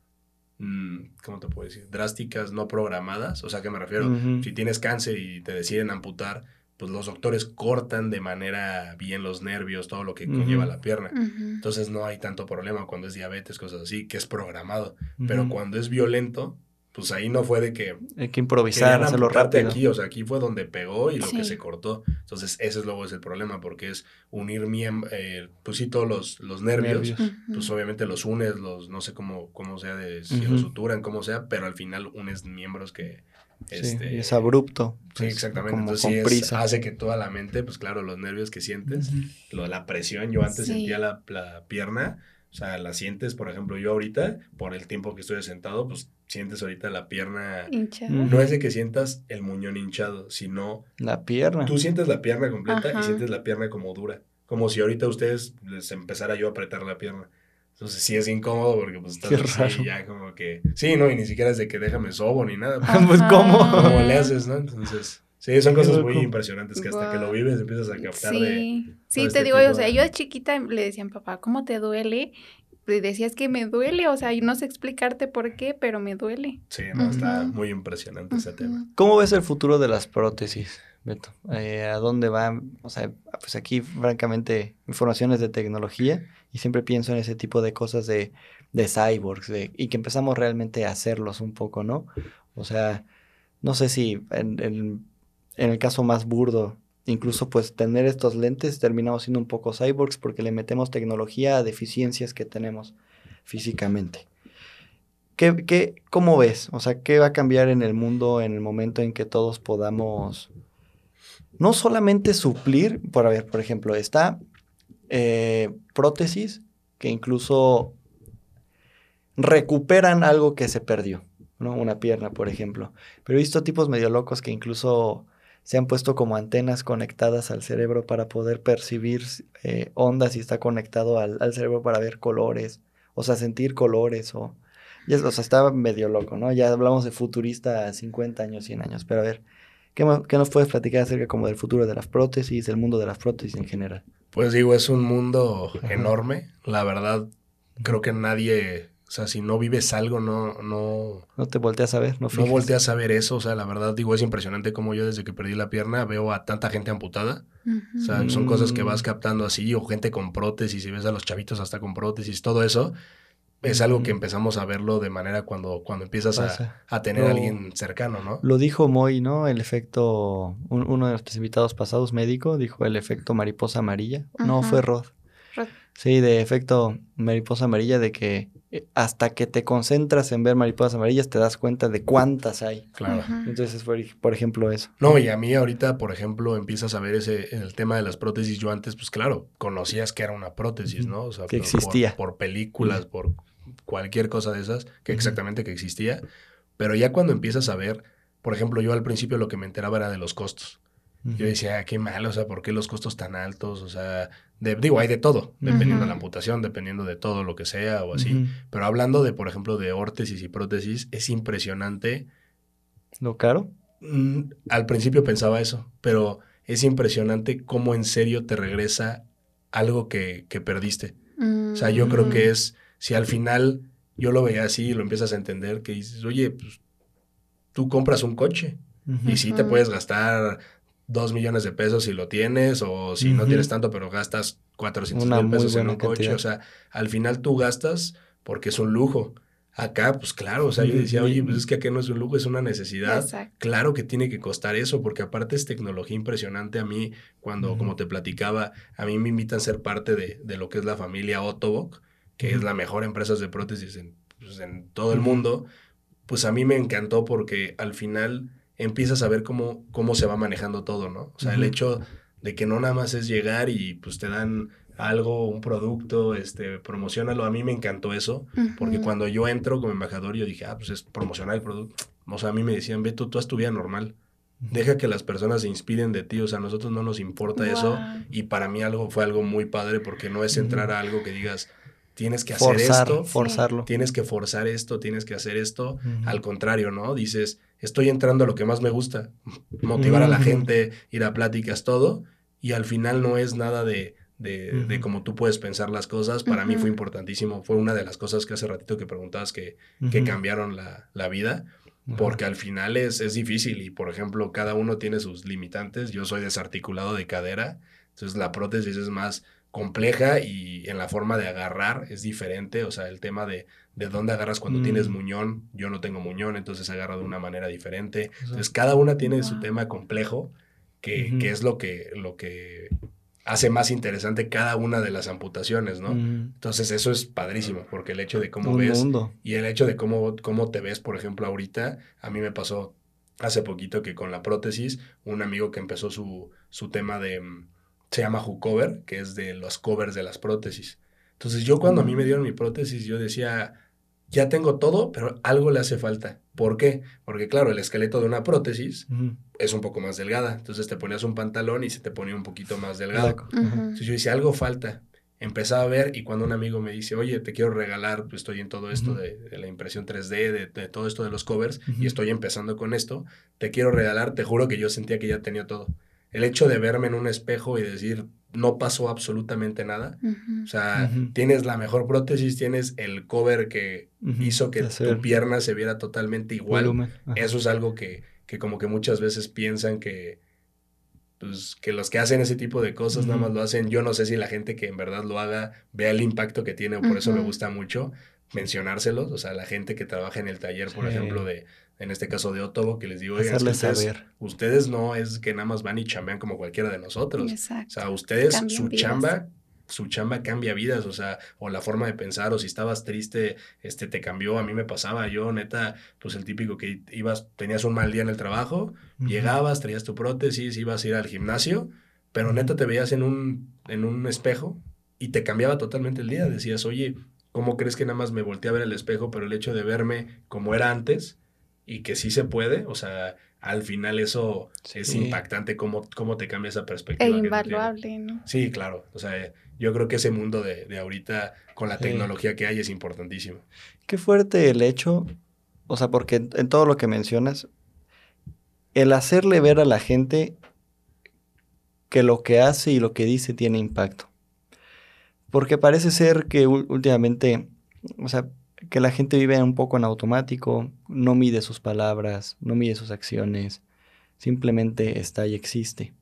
A: mm, ¿cómo te puedo decir? Drásticas, no programadas. O sea, ¿qué me refiero? Si tienes cáncer y te deciden amputar, pues los doctores cortan de manera bien los nervios, todo lo que conlleva la pierna. Entonces no hay tanto problema cuando es diabetes, cosas así, que es programado. Pero cuando es violento, pues ahí no fue de que...
B: Hay que improvisar, hacerlo rápido.
A: Aquí, o sea, aquí fue donde pegó y lo que se cortó. Entonces ese es luego es el problema, porque es unir, eh, pues sí, todos los, los nervios, pues obviamente los unes, los, no sé cómo, cómo sea, de, si los suturan, cómo sea, pero al final unes miembros que
B: este, es abrupto.
A: Sí, pues, exactamente. Entonces sí hace que toda la mente, pues claro, los nervios que sientes, lo, la presión, yo antes sentía la, la, pierna, o sea, la sientes, por ejemplo, yo ahorita, por el tiempo que estoy sentado, pues sientes ahorita la pierna. Hinchada. No es de que sientas el muñón hinchado, sino...
B: La pierna.
A: Tú sientes la pierna completa y sientes la pierna como dura. Como si ahorita ustedes les empezara yo a apretar la pierna. Entonces sí es incómodo porque pues estás así ya como que... Sí, no, y ni siquiera es de que déjame sobo ni nada.
B: Pues, pues ¿cómo?
A: ¿Cómo le haces, no? Entonces... Sí, son cosas muy impresionantes que hasta que lo vives empiezas a captar
D: sí.
A: de...
D: Sí, te este digo, o sea, yo de chiquita le decían, papá, ¿cómo te duele? Y decías que me duele, o sea, no sé explicarte por qué, pero me duele.
A: Sí, no, está muy impresionante ese tema.
B: ¿Cómo ves el futuro de las prótesis? Beto? Eh, ¿A dónde van? O sea, pues aquí, francamente, informaciones de tecnología y siempre pienso en ese tipo de cosas de, de cyborgs y que empezamos realmente a hacerlos un poco, ¿no? O sea, no sé si en, el caso más burdo, incluso pues tener estos lentes terminamos siendo un poco cyborgs porque le metemos tecnología a deficiencias que tenemos físicamente. ¿Qué, qué, ¿Cómo ves? O sea, ¿qué va a cambiar en el mundo en el momento en que todos podamos no solamente suplir, por por ejemplo, está eh, prótesis que incluso recuperan algo que se perdió, ¿no? Una pierna, por ejemplo. Pero he visto tipos medio locos que incluso se han puesto como antenas conectadas al cerebro para poder percibir eh, ondas y está conectado al, cerebro para ver colores, o sea, sentir colores, o, o sea, estaba medio loco, ¿no? Ya hablamos de futurista a 50 años, 100 años, pero a ver, ¿Qué, nos puedes platicar acerca como del futuro de las prótesis, del mundo de las prótesis en general?
A: Pues digo, es un mundo enorme. La verdad, creo que nadie, o sea, si no vives algo, no... No,
B: no te volteas a ver,
A: no No volteas a ver eso, o sea, la verdad, digo, es impresionante como yo desde que perdí la pierna veo a tanta gente amputada. O sea, son cosas que vas captando así, o gente con prótesis, y ves a los chavitos hasta con prótesis, todo eso es algo que empezamos a verlo de manera cuando, cuando empiezas a, tener a alguien cercano, ¿no?
B: Lo dijo Moy, ¿no? El efecto, uno de nuestros invitados pasados, médico, dijo el efecto mariposa amarilla. No, fue Rod. Sí, de efecto mariposa amarilla, de que eh, hasta que te concentras en ver mariposas amarillas te das cuenta de cuántas hay.
A: Claro.
B: Entonces, por, por ejemplo, eso.
A: No, y a mí ahorita, por ejemplo, empiezas a ver ese, el tema de las prótesis. Yo antes, pues claro, conocías que era una prótesis, ¿no? O sea,
B: que existía.
A: Por, películas, por cualquier cosa de esas, que exactamente que existía, pero ya cuando empiezas a ver, por ejemplo, yo al principio lo que me enteraba era de los costos. Yo decía, ah, qué mal, o sea, ¿por qué los costos tan altos? O sea, digo, hay de todo, dependiendo de la amputación, dependiendo de todo lo que sea o así. Pero hablando de, por ejemplo, de órtesis y prótesis, es impresionante.
B: ¿Lo caro?
A: Mm, al principio pensaba eso, pero es impresionante cómo en serio te regresa algo que, que perdiste. O sea, yo creo que mm. es si al final yo lo veía así y lo empiezas a entender, que dices, oye, pues tú compras un coche y sí te puedes gastar dos millones de pesos si lo tienes o si no tienes tanto, pero gastas 400 mil pesos en un coche. O sea, al final tú gastas porque es un lujo. Acá, pues claro, o sea, yo decía, oye, pues es que acá no es un lujo, es una necesidad. Claro que tiene que costar eso, porque aparte es tecnología impresionante. A mí, cuando, como te platicaba, a mí me invitan a ser parte de, de lo que es la familia Ottobock, que es la mejor empresa de prótesis en, pues, en todo el mundo. Pues a mí me encantó porque al final empiezas a ver cómo, cómo se va manejando todo, ¿no? O sea, el hecho de que no nada más es llegar y pues te dan algo, un producto, este, promocionalo. A mí me encantó eso, porque cuando yo entro como embajador, yo dije, ah, pues es promocionar el producto. O sea, a mí me decían, ve, tú, tú haz tu vida normal. Deja que las personas se inspiren de ti, o sea, a nosotros no nos importa eso. Y para mí algo fue algo muy padre porque no es entrar a algo que digas, tienes que hacer esto.
B: Forzarlo.
A: Tienes que forzar esto, tienes que hacer esto. Al contrario, ¿no? Dices, estoy entrando a lo que más me gusta, motivar a la gente, ir a pláticas, todo. Y al final no es nada de, de, de cómo tú puedes pensar las cosas. Para mí fue importantísimo. Fue una de las cosas que hace ratito que preguntabas que, que cambiaron la, la vida. Porque al final es, es difícil y, por ejemplo, cada uno tiene sus limitantes. Yo soy desarticulado de cadera, entonces la prótesis es más compleja y en la forma de agarrar es diferente. O sea, el tema de, de dónde agarras cuando tienes mm. muñón. Yo no tengo muñón, entonces agarro de una manera diferente. Entonces, cada una tiene su tema complejo, que, que, es lo que, lo que hace más interesante cada una de las amputaciones, ¿no? Entonces eso es padrísimo, porque el hecho de cómo ves y el hecho de cómo, cómo te ves, por ejemplo, ahorita, a mí me pasó hace poquito que con la prótesis, un amigo que empezó su, su tema de, mm, se llama Hucover, que es de los covers de las prótesis. Entonces yo cuando a mí me dieron mi prótesis, yo decía, ya tengo todo, pero algo le hace falta. ¿Por qué? Porque claro, el esqueleto de una prótesis es un poco más delgada. Entonces te ponías un pantalón y se te ponía un poquito más delgado. Entonces yo decía, algo falta. Empezaba a ver y cuando un amigo me dice, oye, te quiero regalar, pues estoy en todo esto de, la impresión 3D, de, todo esto de los covers y estoy empezando con esto, te quiero regalar, te juro que yo sentía que ya tenía todo. El hecho de verme en un espejo y decir, no pasó absolutamente nada. O sea, tienes la mejor prótesis, tienes el cover que hizo que tu pierna se viera totalmente igual. Eso es algo que, que, como que muchas veces piensan que, pues, que los que hacen ese tipo de cosas nada más lo hacen. Yo no sé si la gente que en verdad lo haga vea el impacto que tiene, o por eso me gusta mucho mencionárselos. O sea, la gente que trabaja en el taller, por ejemplo, de, en este caso de Otobo, que les digo, ustedes, ustedes, no es que nada más van y chambean como cualquiera de nosotros. Exacto. O sea, ustedes, su chamba, su chamba cambia vidas, o sea, o la forma de pensar, o si estabas triste, este, te cambió, a mí me pasaba, yo neta, pues el típico que ibas, tenías un mal día en el trabajo, llegabas, traías tu prótesis, ibas a ir al gimnasio, pero neta te veías en un, en un espejo y te cambiaba totalmente el día, decías, oye, ¿cómo crees que nada más me volteé a ver el espejo, pero el hecho de verme como era antes, y que sí se puede, o sea, al final eso es impactante cómo, cómo te cambia esa perspectiva.
D: E invaluable, ¿no?
A: Sí, claro, o sea, yo creo que ese mundo de, de ahorita con la tecnología que hay es importantísimo.
B: Qué fuerte el hecho, o sea, porque en, todo lo que mencionas, el hacerle ver a la gente que lo que hace y lo que dice tiene impacto. Porque parece ser que últimamente, o sea, que la gente vive un poco en automático, no mide sus palabras, no mide sus acciones, simplemente está y existe.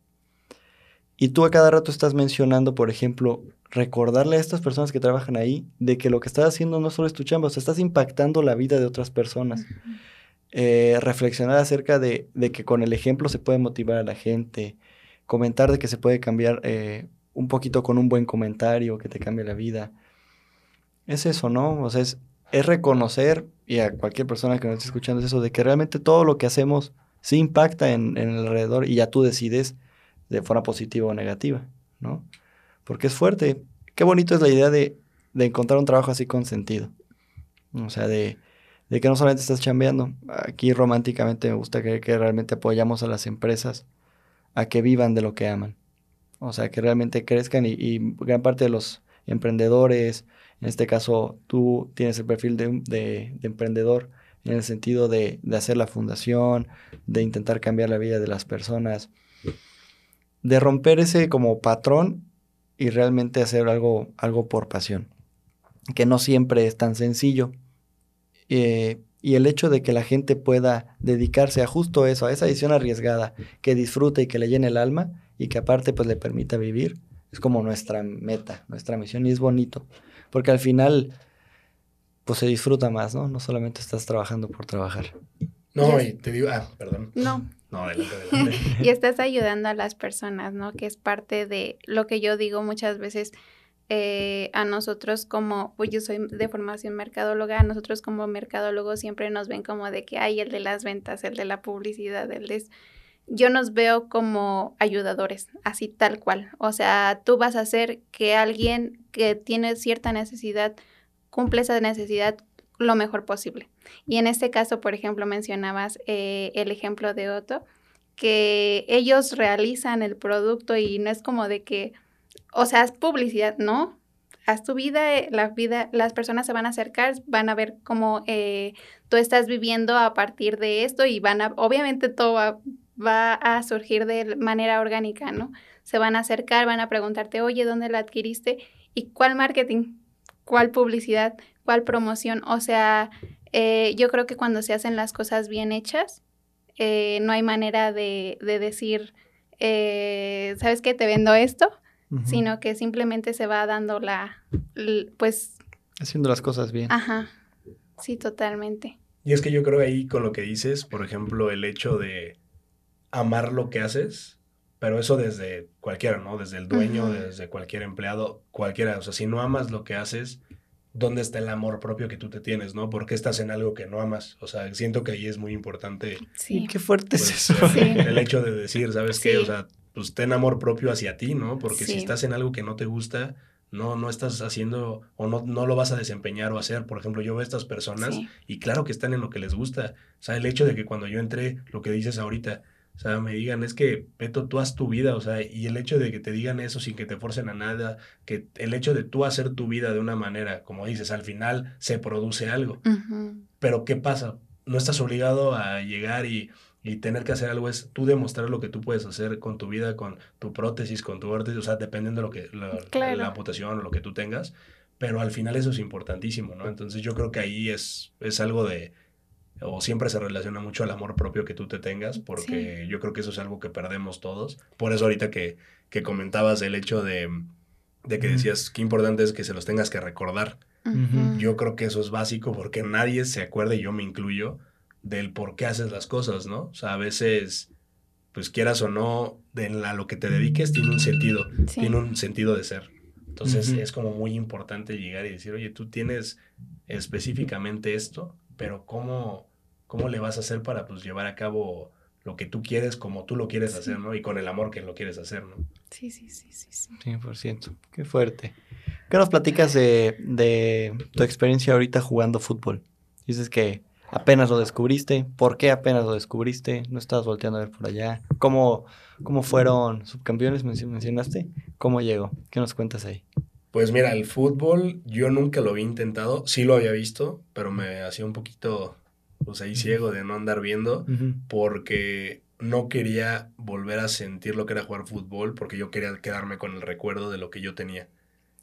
B: Y tú a cada rato estás mencionando, por ejemplo, recordarle a estas personas que trabajan ahí de que lo que estás haciendo no solo es tu chamba, o sea, estás impactando la vida de otras personas. Eh, reflexionar acerca de, que con el ejemplo se puede motivar a la gente, comentar de que se puede cambiar eh, un poquito con un buen comentario que te cambie la vida. Es eso, ¿no? O sea, es es reconocer, y a cualquier persona que nos esté escuchando, es eso, de que realmente todo lo que hacemos sí impacta en, el alrededor y ya tú decides de forma positiva o negativa, ¿no? Porque es fuerte. Qué bonito es la idea de, encontrar un trabajo así con sentido. O sea, de, que no solamente estás chambeando. Aquí románticamente me gusta que realmente apoyamos a las empresas a que vivan de lo que aman. O sea, que realmente crezcan y gran parte de los emprendedores, en este caso, tú tienes el perfil de, emprendedor en el sentido de, hacer la fundación, de intentar cambiar la vida de las personas, de romper ese como patrón y realmente hacer algo, algo por pasión, que no siempre es tan sencillo. Eh, y el hecho de que la gente pueda dedicarse a justo eso, a esa decisión arriesgada, que disfrute y que le llene el alma y que aparte pues le permita vivir, es como nuestra meta, nuestra misión y es bonito. Porque al final, pues se disfruta más, ¿no? No solamente estás trabajando por trabajar.
A: No, y te digo, ah, perdón.
D: No.
A: No, adelante, adelante.
D: y estás ayudando a las personas, ¿no? Que es parte de lo que yo digo muchas veces eh, a nosotros como, pues yo soy de formación mercadóloga, a nosotros como mercadólogos siempre nos ven como de que hay el de las ventas, el de la publicidad, el de... Yo nos veo como ayudadores, así tal cual. O sea, tú vas a hacer que alguien que tiene cierta necesidad cumple esa necesidad lo mejor posible. Y en este caso, por ejemplo, mencionabas eh, el ejemplo de Otto, que ellos realizan el producto y no es como de que o sea, es publicidad, ¿no? Haz tu vida, eh, la vida, las personas se van a acercar, van a ver cómo eh, tú estás viviendo a partir de esto y van a, obviamente todo va, va, a surgir de manera orgánica, ¿no? Se van a acercar, van a preguntarte, oye, ¿dónde la adquiriste? ¿Y cuál marketing? ¿Cuál publicidad? ¿Cuál promoción? O sea, eh, yo creo que cuando se hacen las cosas bien hechas, no hay manera de, de decir, ¿sabes qué? Te vendo esto sino que simplemente se va dando la, pues...
B: Haciendo las cosas bien.
D: Ajá, sí, totalmente.
A: Y es que yo creo ahí con lo que dices, por ejemplo, el hecho de amar lo que haces, pero eso desde cualquiera, ¿no? Desde el dueño, desde cualquier empleado, cualquiera. O sea, si no amas lo que haces, ¿dónde está el amor propio que tú te tienes, no? ¿Por qué estás en algo que no amas? O sea, siento que ahí es muy importante.
B: Sí. Qué fuerte es pues,
A: eso. El, hecho de decir, ¿sabes qué? O sea, pues ten amor propio hacia ti, ¿no? Porque si estás en algo que no te gusta, no, no estás haciendo o no, no lo vas a desempeñar o hacer. Por ejemplo, yo veo a estas personas y claro que están en lo que les gusta. O sea, el hecho de que cuando yo entré, lo que dices ahorita, o sea, me digan, es que, Peto, tú haz tu vida, o sea, y el hecho de que te digan eso sin que te forcen a nada, que el hecho de tú hacer tu vida de una manera, como dices, al final se produce algo. Pero ¿qué pasa? No estás obligado a llegar y y tener que hacer algo es tú demostrar lo que tú puedes hacer con tu vida, con tu prótesis, con tu órtesis, o sea, dependiendo de lo que, la, la, amputación o lo que tú tengas, pero al final eso es importantísimo, ¿no? Entonces yo creo que ahí es, es algo de, o siempre se relaciona mucho al amor propio que tú te tengas, porque yo creo que eso es algo que perdemos todos. Por eso ahorita que, que comentabas el hecho de, de que decías qué importante es que se los tengas que recordar. Yo creo que eso es básico porque nadie se acuerda, y yo me incluyo, del por qué haces las cosas, ¿no? O sea, a veces, pues quieras o no, de lo que te dediques tiene un sentido, tiene un sentido de ser. Entonces es como muy importante llegar y decir, oye, tú tienes específicamente esto, pero ¿cómo, cómo le vas a hacer para pues llevar a cabo lo que tú quieres como tú lo quieres hacer, ¿no? Y con el amor que lo quieres hacer, ¿no?
D: Sí, sí, sí, sí. sí.
B: 100%. Qué fuerte. ¿Qué nos platicas de, de tu experiencia ahorita jugando fútbol? Dices que apenas lo descubriste, ¿por qué apenas lo descubriste? ¿No estabas volteando a ver por allá? ¿Cómo, cómo fueron subcampeones, mencionaste? ¿Cómo llegó? ¿Qué nos cuentas ahí?
A: Pues mira, el fútbol yo nunca lo había intentado, sí lo había visto, pero me hacía un poquito, pues ahí ciego de no andar viendo, porque no quería volver a sentir lo que era jugar fútbol, porque yo quería quedarme con el recuerdo de lo que yo tenía.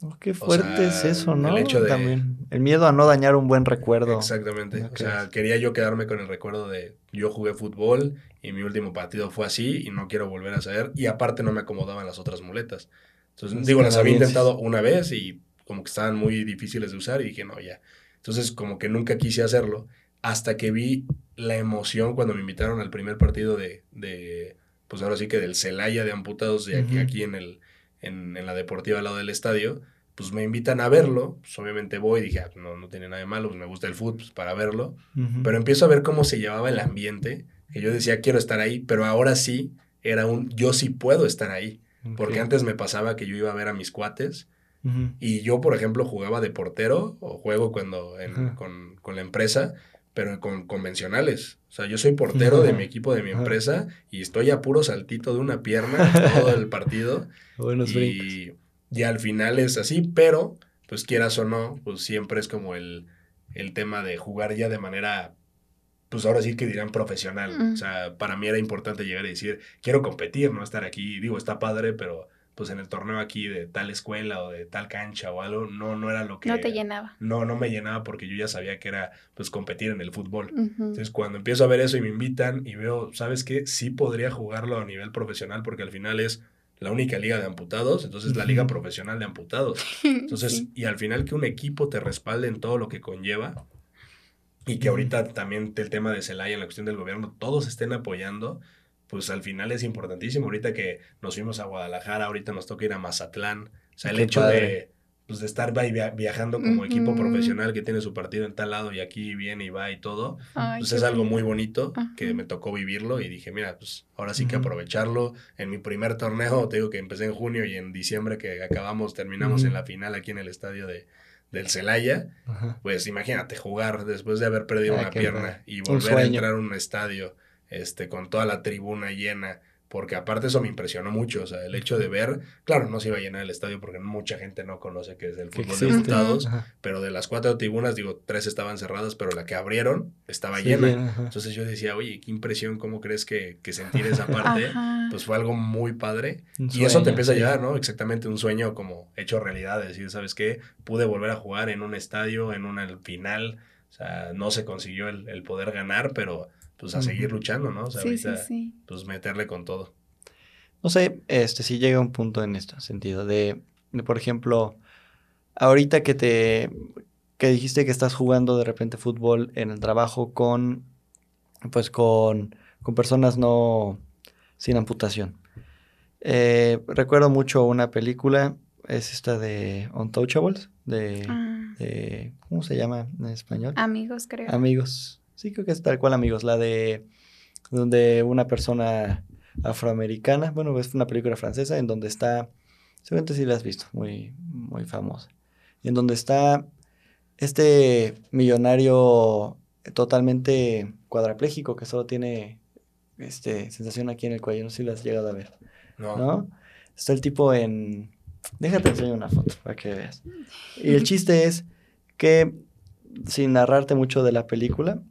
B: Oh, qué fuerte es eso, ¿no? El hecho de... También. El miedo a no dañar un buen recuerdo.
A: Exactamente. o sea, quería yo quedarme con el recuerdo de yo jugué fútbol y mi último partido fue así y no quiero volver a saber. Y aparte no me acomodaban las otras muletas. Entonces, digo, las había intentado una vez y como que estaban muy difíciles de usar y dije, no, ya. Entonces, como que nunca quise hacerlo hasta que vi la emoción cuando me invitaron al primer partido de, de pues ahora sí que del Celaya de amputados de aquí, aquí en el en, la deportiva al lado del estadio, pues me invitan a verlo, pues obviamente voy, dije, ah, no, no tiene nada de malo, pues me gusta el fútbol pues, para verlo, pero empiezo a ver cómo se llevaba el ambiente, que yo decía, quiero estar ahí, pero ahora sí era un, yo sí puedo estar ahí, porque antes me pasaba que yo iba a ver a mis cuates, y yo, por ejemplo, jugaba de portero, o juego cuando con, con la empresa, pero con convencionales. O sea, yo soy portero de mi equipo, de mi empresa, y estoy a puro saltito de una pierna todo el partido.
B: Buenos
A: y, y al final es así, pero, pues quieras o no, pues siempre es como el, el tema de jugar ya de manera, pues ahora sí que dirán profesional. O sea, para mí era importante llegar y decir, quiero competir, no estar aquí. Digo, está padre, pero pues en el torneo aquí de tal escuela o de tal cancha o algo, no, no era lo que...
D: No te llenaba.
A: No, no me llenaba porque yo ya sabía que era pues competir en el fútbol. Entonces cuando empiezo a ver eso y me invitan y veo, ¿sabes qué? Sí podría jugarlo a nivel profesional porque al final es la única liga de amputados, entonces la liga profesional de amputados. Entonces, y al final que un equipo te respalde en todo lo que conlleva y que ahorita también el tema de Celaya en la cuestión del gobierno, todos estén apoyando, pues al final es importantísimo. Ahorita que nos fuimos a Guadalajara, ahorita nos toca ir a Mazatlán. O sea, el hecho de pues de estar viajando como equipo profesional que tiene su partido en tal lado y aquí viene y va y todo, pues es algo muy bonito que me tocó vivirlo y dije, mira, pues ahora sí que aprovecharlo. En mi primer torneo, te digo que empecé en junio y en diciembre que acabamos, terminamos en la final aquí en el estadio de, del Celaya, pues imagínate jugar después de haber perdido una pierna y volver a entrar a un estadio este, con toda la tribuna llena porque aparte eso me impresionó mucho, o sea, el hecho de ver, claro, no se iba a llenar el estadio porque mucha gente no conoce qué es el fútbol de diputados, pero de las cuatro tribunas, digo, tres estaban cerradas, pero la que abrieron estaba llena. Entonces yo decía, oye, qué impresión, ¿cómo crees que, que sentir esa parte? Pues fue algo muy padre. y eso te empieza a llevar, ¿no? Exactamente un sueño como hecho realidad, decir, ¿sabes qué? Pude volver a jugar en un estadio, en una final, o sea, no se consiguió el, el poder ganar, pero pues a seguir luchando, ¿no? O sea, ahorita, pues meterle con todo.
B: No sé, este, si llega un punto en este sentido de, por ejemplo, ahorita que te, que dijiste que estás jugando de repente fútbol en el trabajo con, pues con, con personas no, sin amputación. Eh, recuerdo mucho una película, es esta de Untouchables, de, ah. de, ¿cómo se llama en español?
D: Amigos, creo.
B: Amigos. Sí, creo que es tal cual, amigos. La de donde una persona afroamericana, bueno, es una película francesa en donde está, seguramente sí la has visto, muy, muy famosa. En donde está este millonario totalmente cuadrapléjico que solo tiene este, sensación aquí en el cuello, no sé si la has llegado a ver. No. Está el tipo en... Déjate enseñar una foto para que veas. Y el chiste es que, sin narrarte mucho de la película,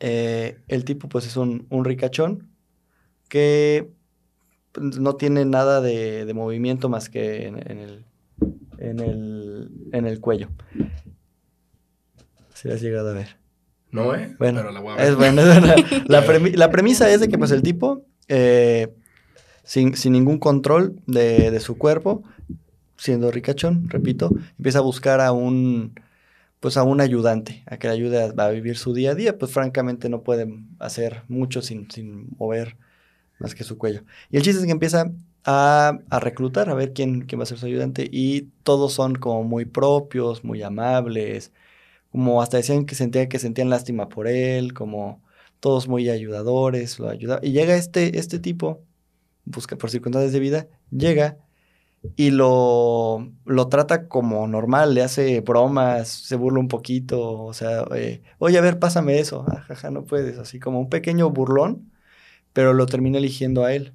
B: eh, el tipo pues es un, ricachón que no tiene nada de, movimiento más que en, el, en, el, en el cuello. Si has llegado a ver.
A: No, ¿eh?
B: Bueno,
A: Pero la voy a ver.
B: Es bueno. la, premisa es de que pues el tipo, eh, sin, ningún control de, de su cuerpo, siendo ricachón, repito, empieza a buscar a un pues a un ayudante, a que le ayude a, vivir su día a día, pues francamente no pueden hacer mucho sin, sin mover más que su cuello. Y el chiste es que empieza a, a, reclutar, a ver quién, quién va a ser su ayudante, y todos son como muy propios, muy amables, como hasta decían que sentían que sentían lástima por él, como todos muy ayudadores, lo ayuda. Y llega este, este tipo, busca por circunstancias de vida, llega y lo, lo trata como normal, le hace bromas, se burla un poquito, o sea, eh, oye, a ver, pásame eso, ah, jaja, no puedes, así como un pequeño burlón, pero lo termina eligiendo a él.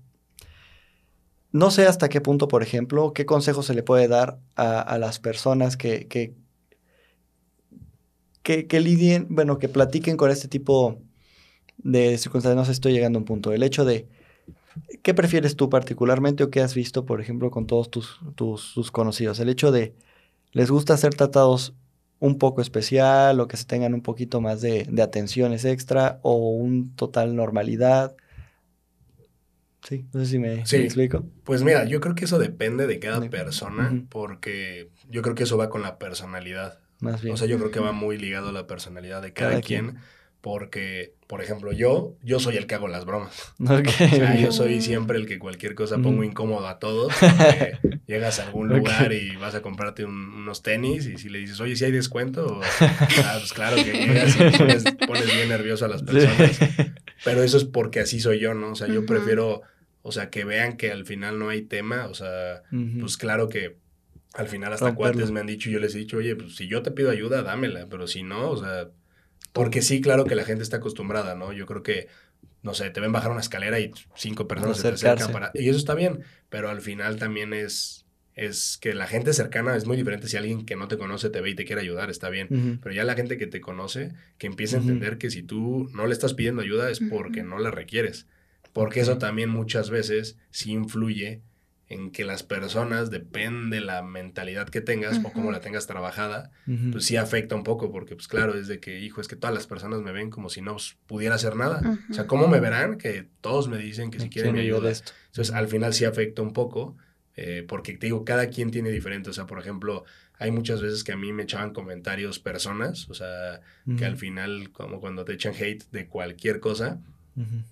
B: No sé hasta qué punto, por ejemplo, qué consejo se le puede dar a, las personas que, que, que, que, lidien, bueno, que platiquen con este tipo de circunstancias. No sé, estoy llegando a un punto. El hecho de, ¿Qué prefieres tú particularmente o qué has visto, por ejemplo, con todos tus, tus, conocidos? El hecho de, ¿les gusta ser tratados un poco especial o que se tengan un poquito más de, atenciones extra o un total normalidad? Sí, no sé si me, explico.
A: Pues mira, yo creo que eso depende de cada persona porque yo creo que eso va con la personalidad. Más bien. O sea, yo creo que va muy ligado a la personalidad de cada, quien porque, por ejemplo, yo, yo soy el que hago las bromas. O sea, yo soy siempre el que cualquier cosa pongo incómodo a todos. llegas a algún lugar y vas a comprarte unos tenis y si le dices, oye, si hay descuento, ah, pues claro que llegas y pones, bien nervioso a las personas. Pero eso es porque así soy yo, ¿no? O sea, yo prefiero, o sea, que vean que al final no hay tema. O sea, pues claro que al final hasta cuates me han dicho yo les he dicho, oye, pues si yo te pido ayuda, dámela. Pero si no, o sea porque sí, claro que la gente está acostumbrada, ¿no? Yo creo que, no sé, te ven bajar una escalera y cinco personas se te acercan para... Y eso está bien, pero al final también es, es que la gente cercana es muy diferente si alguien que no te conoce te ve y te quiere ayudar, está bien. Pero ya la gente que te conoce, que empieza a entender que si tú no le estás pidiendo ayuda es porque no la requieres. Porque eso también muchas veces sí influye en que las personas, depende la mentalidad que tengas o cómo la tengas trabajada, pues sí afecta un poco, porque pues claro, es de que, hijo, es que todas las personas me ven como si no pudiera hacer nada. O sea, ¿cómo me verán? Que todos me dicen que si quieren me ayuda. Entonces, al final sí afecta un poco, eh, porque te digo, cada quien tiene diferente. O sea, por ejemplo, hay muchas veces que a mí me echaban comentarios personas, o sea, que al final, como cuando te echan hate de cualquier cosa,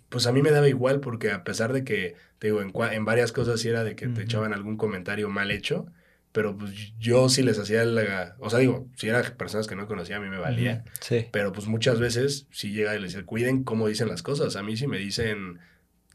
A: pues a mí me daba igual porque a pesar de que, te digo, en, en varias cosas sí era de que te echaban algún comentario mal hecho, pero pues yo sí les hacía la... O sea, digo, si eran personas que no conocía, a mí me valía. Sí. Pero pues muchas veces sí llega y les decía, cuiden cómo dicen las cosas. A mí si me dicen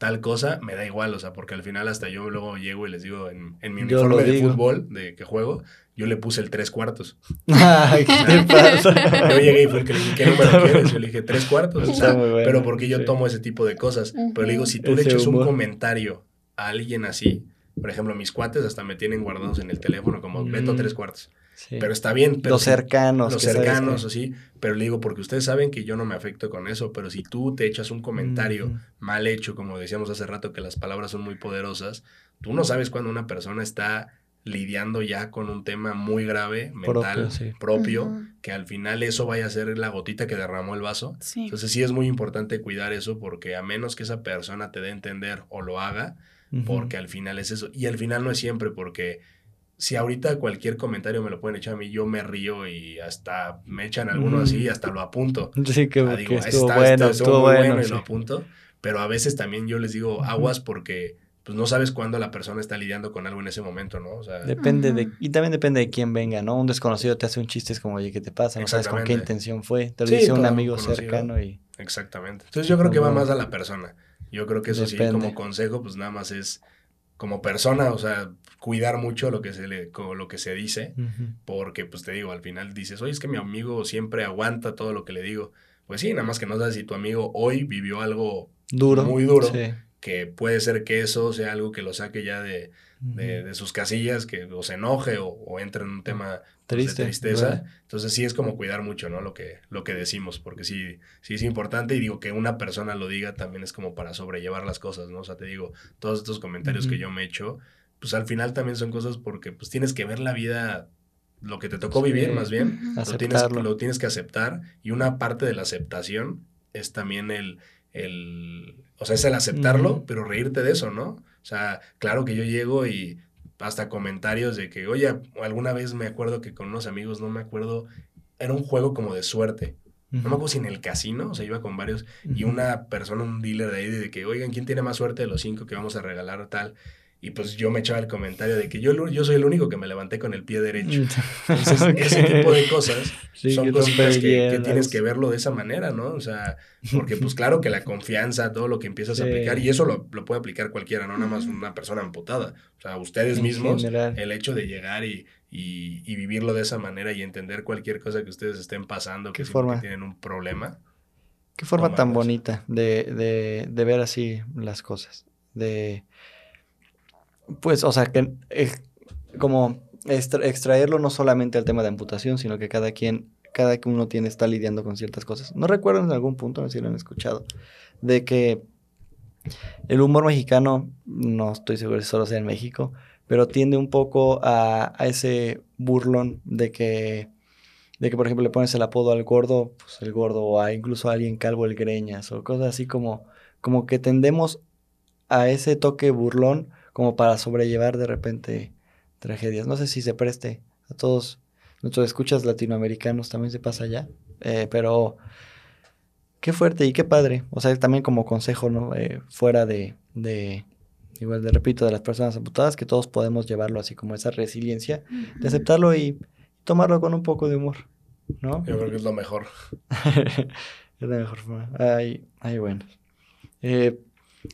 A: tal cosa, me da igual, o sea, porque al final hasta yo luego llego y les digo, en, en mi uniforme de fútbol de que juego, yo le puse el tres cuartos. Ay, ¿qué pasa? yo llegué y fue el que le dije, ¿qué número quieres? Yo le dije, tres cuartos. O sea, pero porque yo tomo ese tipo de cosas. Pero le digo, si tú le echas un comentario a alguien así, por ejemplo, mis cuates hasta me tienen guardados en el teléfono como Beto mm. tres cuartos. Pero está bien. Pero
B: los cercanos.
A: Los cercanos, así. Pero le digo, porque ustedes saben que yo no me afecto con eso, pero si tú te echas un comentario mal hecho, como decíamos hace rato, que las palabras son muy poderosas, tú no sabes cuando una persona está lidiando ya con un tema muy grave, mental, propio, que al final eso vaya a ser la gotita que derramó el vaso. Entonces sí es muy importante cuidar eso porque a menos que esa persona te dé a entender o lo haga, porque al final es eso. Y al final no es siempre porque si ahorita cualquier comentario me lo pueden echar a mí, yo me río y hasta me echan alguno así y hasta lo apunto. Sí, que, ah, digo, estuvo bueno, estuvo, bueno, y lo apunto. Pero a veces también yo les digo aguas porque pues no sabes cuándo la persona está lidiando con algo en ese momento, ¿no? O sea,
B: depende de, y también depende de quién venga, ¿no? Un desconocido te hace un chiste, es como, oye, ¿qué te pasa? No sabes con qué intención fue. Te lo dice un amigo cercano y...
A: Exactamente. Entonces yo creo que va más a la persona. Yo creo que eso sí, como consejo, pues nada más es como persona, o sea, cuidar mucho lo que se le, lo que se dice, porque pues te digo, al final dices, oye, es que mi amigo siempre aguanta todo lo que le digo. Pues sí, nada más que no sabes si tu amigo hoy vivió algo duro, muy duro, que puede ser que eso sea algo que lo saque ya de, de, sus casillas, que o se enoje o, entre en un tema pues, de tristeza. Entonces sí es como cuidar mucho, ¿no? Lo que, lo que decimos, porque sí, sí es importante y digo que una persona lo diga también es como para sobrellevar las cosas, ¿no? O sea, te digo, todos estos comentarios que yo me he hecho, pues al final también son cosas porque pues tienes que ver la vida lo que te tocó vivir más bien, lo tienes, lo tienes que aceptar y una parte de la aceptación es también el, el o sea, es el aceptarlo, pero reírte de eso, ¿no? O sea, claro que yo llego y hasta comentarios de que, oye, alguna vez me acuerdo que con unos amigos, no me acuerdo, era un juego como de suerte. No me acuerdo si en el casino, o sea, iba con varios, y una persona, un dealer de ahí, de que, oigan, ¿quién tiene más suerte de los cinco que vamos a regalar tal? Y pues yo me echaba el comentario de que yo, yo soy el único que me levanté con el pie derecho. Entonces, ese tipo de cosas son cosas que, tienes que verlo de esa manera, ¿no? O sea, porque pues claro que la confianza, todo lo que empiezas a aplicar, y eso lo, puede aplicar cualquiera, no nada más una persona amputada. O sea, ustedes mismos, el hecho de llegar y, y, vivirlo de esa manera y entender cualquier cosa que ustedes estén pasando, que, forma? tienen un problema.
B: Qué forma tan bonita de, de, de ver así las cosas. De pues, o sea, que es como extraerlo no solamente al tema de amputación, sino que cada quien, cada uno tiene, está lidiando con ciertas cosas. No recuerdo en algún punto, no sé si lo han escuchado, de que el humor mexicano, no estoy seguro si solo sea en México, pero tiende un poco a, ese burlón de que, de que, por ejemplo, le pones el apodo al gordo, pues el gordo, o a incluso a alguien calvo el greñas, o cosas así como, como que tendemos a ese toque burlón como para sobrellevar de repente tragedias. No sé si se preste a todos nuestros escuchas latinoamericanos, también se pasa allá, eh, pero qué fuerte y qué padre. O sea, también como consejo, ¿no? Eh, fuera de, de, igual de repito, de las personas amputadas, que todos podemos llevarlo así como esa resiliencia, de aceptarlo y tomarlo con un poco de humor, ¿no?
A: Yo creo que es lo mejor.
B: es la mejor forma. Ay, ay, bueno. Eh,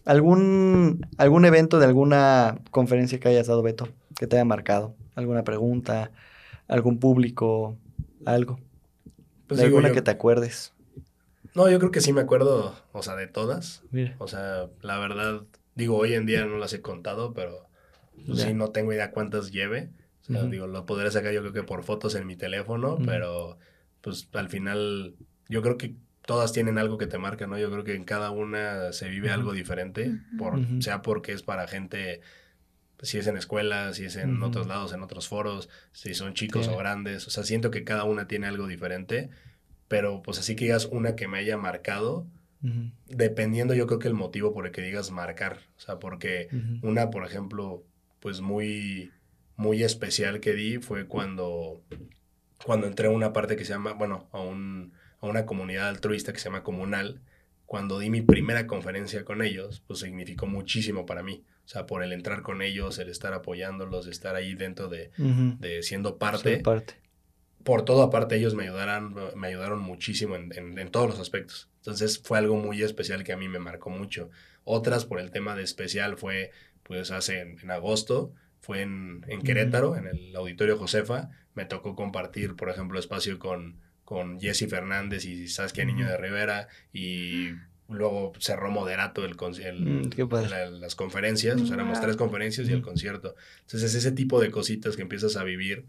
B: ¿Algún, ¿Algún evento de alguna conferencia que hayas dado, Beto, que te haya marcado? ¿Alguna pregunta? ¿Algún público? ¿Algo? Pues alguna que te acuerdes?
A: No, yo creo que sí me acuerdo, o sea, de todas. O sea, la verdad, digo, hoy en día no las he contado, pero pues sí, no tengo idea cuántas lleve. O sea, digo, lo podré sacar yo creo que por fotos en mi teléfono, pero pues al final yo creo que todas tienen algo que te marca, ¿no? Yo creo que en cada una se vive algo diferente, por, sea porque es para gente si es en escuelas, si es en otros lados, en otros foros, si son chicos o grandes. O sea, siento que cada una tiene algo diferente, pero pues así que digas una que me haya marcado, dependiendo yo creo que el motivo por el que digas marcar. O sea, porque una, por ejemplo, pues muy, muy especial que di fue cuando, cuando entré a una parte que se llama, bueno, a, un, a una comunidad altruista que se llama Comunal. Cuando di mi primera conferencia con ellos, pues significó muchísimo para mí. O sea, por el entrar con ellos, el estar apoyándolos, estar ahí dentro de, de siendo parte. parte. Por todo aparte, ellos me ayudaron, me ayudaron muchísimo en, en, todos los aspectos. Entonces fue algo muy especial que a mí me marcó mucho. Otras por el tema de especial fue, pues hace en, agosto, fue en, en Querétaro, en el Auditorio Josefa. Me tocó compartir, por ejemplo, espacio con, con Jesse Fernández y Saskia Niño de Rivera y Luego cerró moderato el, el mm, las conferencias, o sea, éramos tres conferencias y el concierto. Entonces, ese tipo de cositas que empiezas a vivir,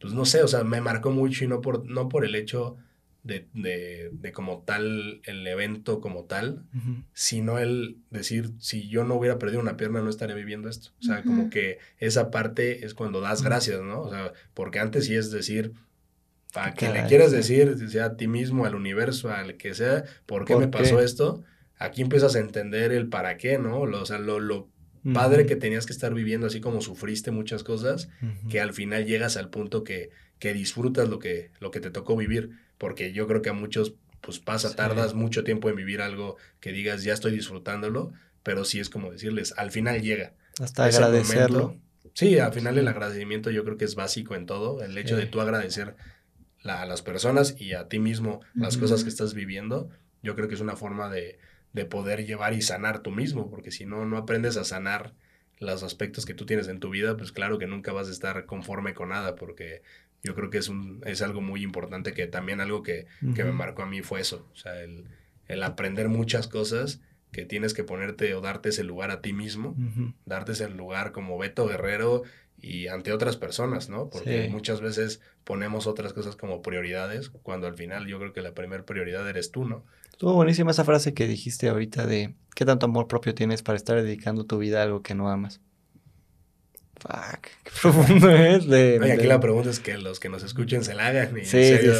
A: pues no sé, o sea, me marcó mucho y no por, no por el hecho de, de, de como tal, el evento como tal, sino el decir, si yo no hubiera perdido una pierna, no estaría viviendo esto. O sea, como que esa parte es cuando das gracias, ¿no? O sea, porque antes sí es decir, para que le quieras decir, sea a ti mismo, al universo, al que sea, ¿por qué me pasó esto? Aquí empiezas a entender el para qué, ¿no? o sea, lo, lo padre que tenías que estar viviendo, así como sufriste muchas cosas, que al final llegas al punto que, que disfrutas lo que, lo que te tocó vivir. Porque yo creo que a muchos, pues pasa, tardas mucho tiempo en vivir algo que digas, ya estoy disfrutándolo, pero sí es como decirles, al final llega.
B: Hasta agradecerlo.
A: sí, al final el agradecimiento yo creo que es básico en todo, el hecho de tú agradecer a las personas y a ti mismo las cosas que estás viviendo, yo creo que es una forma de, de poder llevar y sanar tú mismo, porque si no, no aprendes a sanar los aspectos que tú tienes en tu vida, pues claro que nunca vas a estar conforme con nada, porque yo creo que es, un, es algo muy importante, que también algo que, que me marcó a mí fue eso, o sea, el, el, aprender muchas cosas que tienes que ponerte o darte ese lugar a ti mismo, darte ese lugar como Beto Guerrero y ante otras personas, ¿no? Porque muchas veces ponemos otras cosas como prioridades, cuando al final yo creo que la primera prioridad eres tú, ¿no?
B: Estuvo buenísima esa frase que dijiste ahorita de qué tanto amor propio tienes para estar dedicando tu vida a algo que no amas. Fuck, qué profundo es. De,
A: aquí la pregunta es que los que nos escuchen se la hagan y en, serio,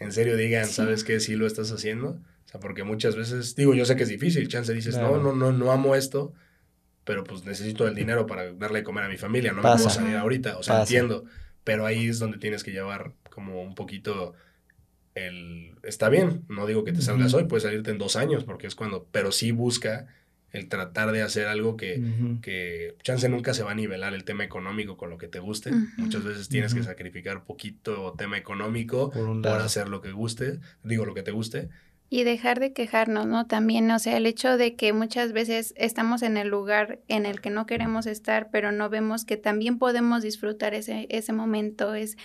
A: en serio digan, ¿sabes qué? Sí lo estás haciendo. O sea, porque muchas veces, digo, yo sé que es difícil, chance dices, no, no, no, no amo esto, pero pues necesito el dinero para darle de comer a mi familia, no me puedo salir ahorita, o sea, entiendo, pero ahí es donde tienes que llevar como un poquito el, está bien, no digo que te salgas hoy, puedes salirte en dos años, porque es cuando, pero sí busca el tratar de hacer algo que, que chance nunca se va a nivelar el tema económico con lo que te guste. Muchas veces tienes que sacrificar poquito tema económico por, por, hacer lo que guste, digo lo que te guste,
D: y dejar de quejarnos, ¿no? También, o sea, el hecho de que muchas veces estamos en el lugar en el que no queremos estar, pero no vemos que también podemos disfrutar ese, ese momento. Es,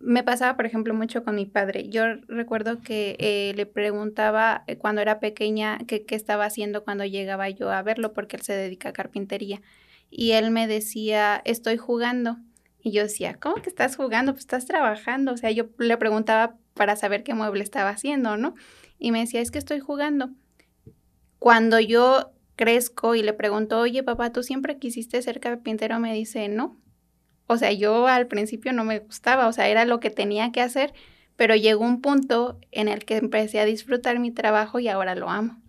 D: me pasaba, por ejemplo, mucho con mi padre. Yo recuerdo que eh, le preguntaba eh, cuando era pequeña qué estaba haciendo cuando llegaba yo a verlo, porque él se dedica a carpintería. Y él me decía, estoy jugando. Y yo decía, ¿cómo que estás jugando? Pues estás trabajando. O sea, yo le preguntaba para saber qué mueble estaba haciendo, ¿no? Y me decía, es que estoy jugando. Cuando yo crezco y le pregunto, oye papá, ¿tú siempre quisiste ser carpintero? Me dice, no. O sea, yo al principio no me gustaba, o sea, era lo que tenía que hacer, pero llegó un punto en el que empecé a disfrutar mi trabajo y ahora lo amo.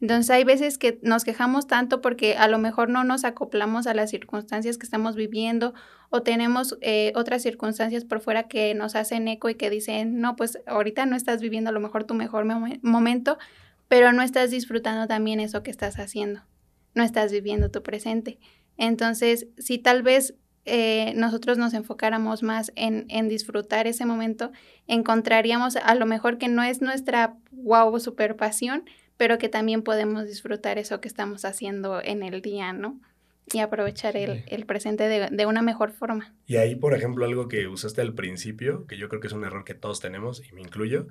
D: Entonces hay veces que nos quejamos tanto porque a lo mejor no nos acoplamos a las circunstancias que estamos viviendo o tenemos eh, otras circunstancias por fuera que nos hacen eco y que dicen, no, pues ahorita no estás viviendo a lo mejor tu mejor momento, pero no estás disfrutando también eso que estás haciendo, no estás viviendo tu presente. Entonces, si tal vez eh, nosotros nos enfocáramos más en, en, disfrutar ese momento, encontraríamos a lo mejor que no es nuestra wow super pasión, pero que también podemos disfrutar eso que estamos haciendo en el día, ¿no? Y aprovechar el, el presente de, de, una mejor forma.
A: Y ahí, por ejemplo, algo que usaste al principio, que yo creo que es un error que todos tenemos, y me incluyo,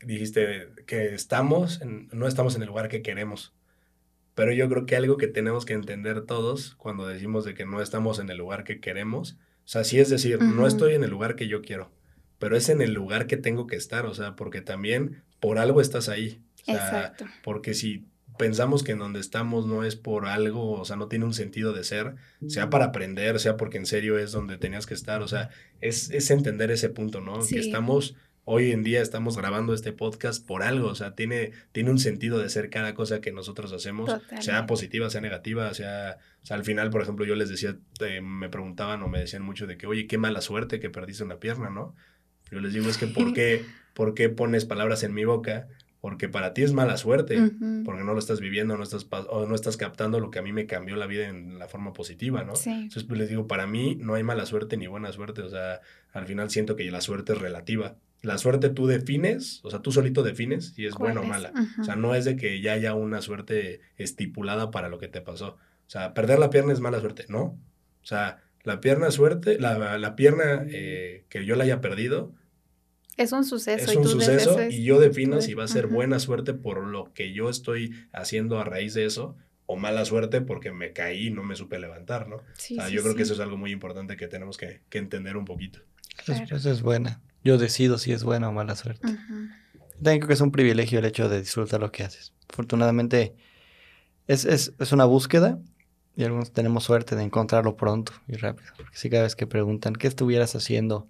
A: dijiste que estamos, no estamos en el lugar que queremos. Pero yo creo que algo que tenemos que entender todos cuando decimos de que no estamos en el lugar que queremos, o sea, sí es decir, no estoy en el lugar que yo quiero, pero es en el lugar que tengo que estar, o sea, porque también por algo estás ahí. O sea, Exacto. Porque si pensamos que en donde estamos no es por algo, o sea, no tiene un sentido de ser, sea para aprender, sea porque en serio es donde tenías que estar, o sea, es, es entender ese punto, ¿no? Que estamos, hoy en día estamos grabando este podcast por algo, o sea, tiene, tiene un sentido de ser cada cosa que nosotros hacemos, sea positiva, sea negativa, sea, o sea, al final, por ejemplo, yo les decía, eh, me preguntaban o me decían mucho de que, oye, qué mala suerte que perdiste una pierna, ¿no? Yo les digo, es que ¿por qué, ¿por qué pones palabras en mi boca? porque para ti es mala suerte, porque no lo estás viviendo, no estás, o no estás captando lo que a mí me cambió la vida en la forma positiva, ¿no? Entonces pues les digo, para mí no hay mala suerte ni buena suerte, o sea, al final siento que la suerte es relativa. La suerte tú defines, o sea, tú solito defines si es buena o mala. O sea, no es de que ya haya una suerte estipulada para lo que te pasó. O sea, perder la pierna es mala suerte, ¿no? O sea, la pierna suerte, la, la pierna eh, que yo la haya perdido,
D: es un suceso.
A: Es un suceso y yo defino si va a ser buena suerte por lo que yo estoy haciendo a raíz de eso o mala suerte porque me caí y no me supe levantar, ¿no? Sí, o sea, yo creo que eso es algo muy importante que tenemos que, entender un poquito.
B: Eso, es buena. Yo decido si es buena o mala suerte. También creo que es un privilegio el hecho de disfrutar lo que haces. Afortunadamente es, es, es una búsqueda y algunos tenemos suerte de encontrarlo pronto y rápido. Porque si cada vez que preguntan, ¿qué estuvieras haciendo?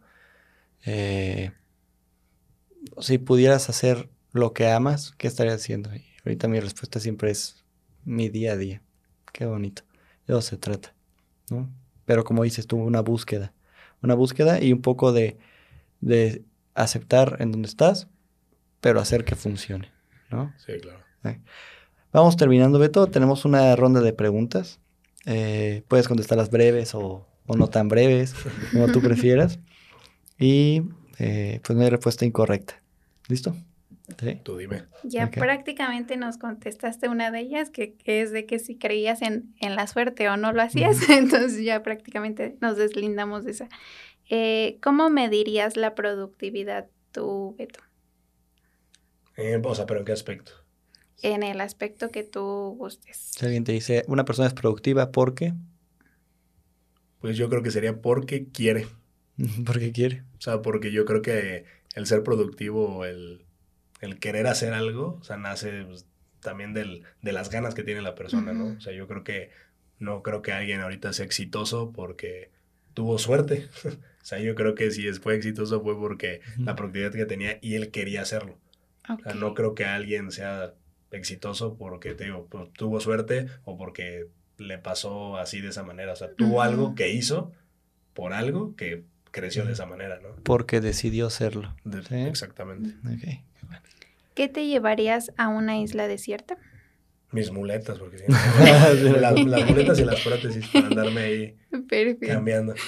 B: Eh, si pudieras hacer lo que amas, ¿qué estarías haciendo? Y ahorita mi respuesta siempre es mi día a día. Qué bonito. De eso se trata, ¿no? Pero como dices tú, una búsqueda. Una búsqueda y un poco de, de aceptar en donde estás, pero hacer que funcione, ¿no?
A: Sí, claro.
B: ¿Eh? Vamos terminando, Beto. Tenemos una ronda de preguntas. Eh, puedes contestarlas breves o, o no tan breves, como tú prefieras. Y eh, pues no hay respuesta incorrecta. ¿Listo?
A: Tú dime.
D: Ya prácticamente nos contestaste una de ellas, que, es de que si creías en, la suerte o no lo hacías, entonces ya prácticamente nos deslindamos de esa. Eh, ¿Cómo medirías la productividad tú, Beto?
A: Eh, o sea, pero ¿en qué aspecto?
D: En el aspecto que tú gustes.
B: Si alguien te dice, una persona es productiva porque...
A: Pues yo creo que sería porque quiere.
B: porque quiere.
A: O sea, porque yo creo que el ser productivo, el, el querer hacer algo, o sea, nace pues, también del, de las ganas que tiene la persona, ¿no? O sea, yo creo que no creo que alguien ahorita sea exitoso porque tuvo suerte. o sea, yo creo que si fue exitoso fue porque la productividad que tenía y él quería hacerlo. O sea, no creo que alguien sea exitoso porque te digo, pues, tuvo suerte o porque le pasó así de esa manera. O sea, tuvo algo que hizo por algo que creció de esa manera, ¿no?
B: Porque decidió hacerlo.
A: Exactamente.
D: ¿Qué te llevarías a una isla desierta?
A: Mis muletas, porque sí, las, muletas y las prótesis para andarme ahí cambiando.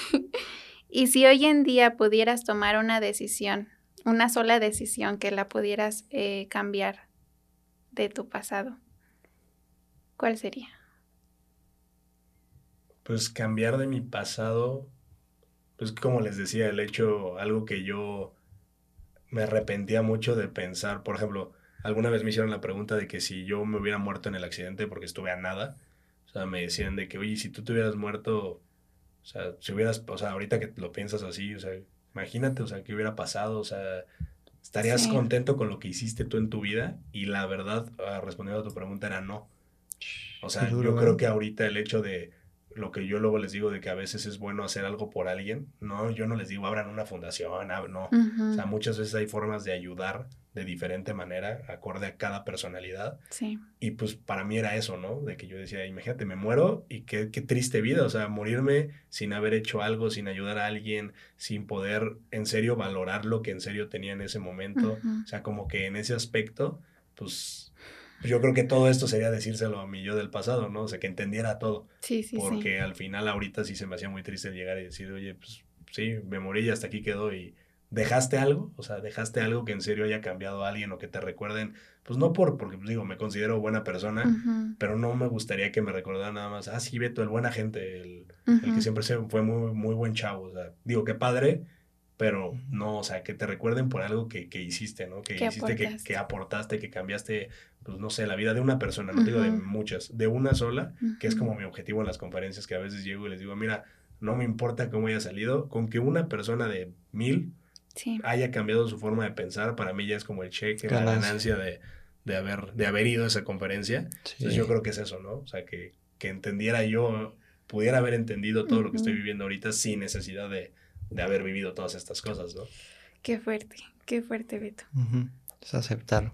D: Y si hoy en día pudieras tomar una decisión, una sola decisión que la pudieras eh, cambiar de tu pasado, ¿cuál sería?
A: Pues cambiar de mi pasado, pues como les decía, el hecho, algo que yo me arrepentía mucho de pensar, por ejemplo, alguna vez me hicieron la pregunta de que si yo me hubiera muerto en el accidente porque estuve a nada, o sea, me decían de que, oye, si tú te hubieras muerto, o sea, si hubieras, o sea, ahorita que lo piensas así, o sea, imagínate, o sea, qué hubiera pasado, o sea, estarías contento con lo que hiciste tú en tu vida y la verdad, ah, respondiendo a tu pregunta, era no. O sea, yo creo que ahorita el hecho de lo que yo luego les digo de que a veces es bueno hacer algo por alguien, no, yo no les digo abran una fundación, no, o sea, muchas veces hay formas de ayudar de diferente manera, acorde a cada personalidad.
D: Sí.
A: Y pues para mí era eso, ¿no? De que yo decía, imagínate, me muero y qué, qué triste vida, o sea, morirme sin haber hecho algo, sin ayudar a alguien, sin poder en serio valorar lo que en serio tenía en ese momento, o sea, como que en ese aspecto, pues pues yo creo que todo esto sería decírselo a mi yo del pasado, ¿no? O sea, que entendiera todo.
D: Sí, sí,
A: Porque al final ahorita sí se me hacía muy triste llegar y decir, oye, pues sí, me morí y hasta aquí quedó y dejaste algo, o sea, dejaste algo que en serio haya cambiado a alguien o que te recuerden, pues no por, porque pues, digo, me considero buena persona, pero no me gustaría que me recordaran nada más, ah, sí, Beto, el buena gente, el, el que siempre se, fue muy, muy buen chavo, o sea, digo, qué padre, pero no, o sea, que te recuerden por algo que, que hiciste, ¿no? Que hiciste, que, que, aportaste, que cambiaste, pues no sé, la vida de una persona, no digo de muchas, de una sola, que es como mi objetivo en las conferencias, que a veces llego y les digo, mira, no me importa cómo haya salido, con que una persona de mil haya cambiado su forma de pensar, para mí ya es como el cheque, la ganancia de, de haber, de haber ido a esa conferencia. Entonces yo creo que es eso, ¿no? O sea, que, que entendiera yo, pudiera haber entendido todo lo que estoy viviendo ahorita sin necesidad de, de, haber vivido todas estas cosas, ¿no?
D: Qué fuerte, qué fuerte, Beto.
B: Es aceptarlo.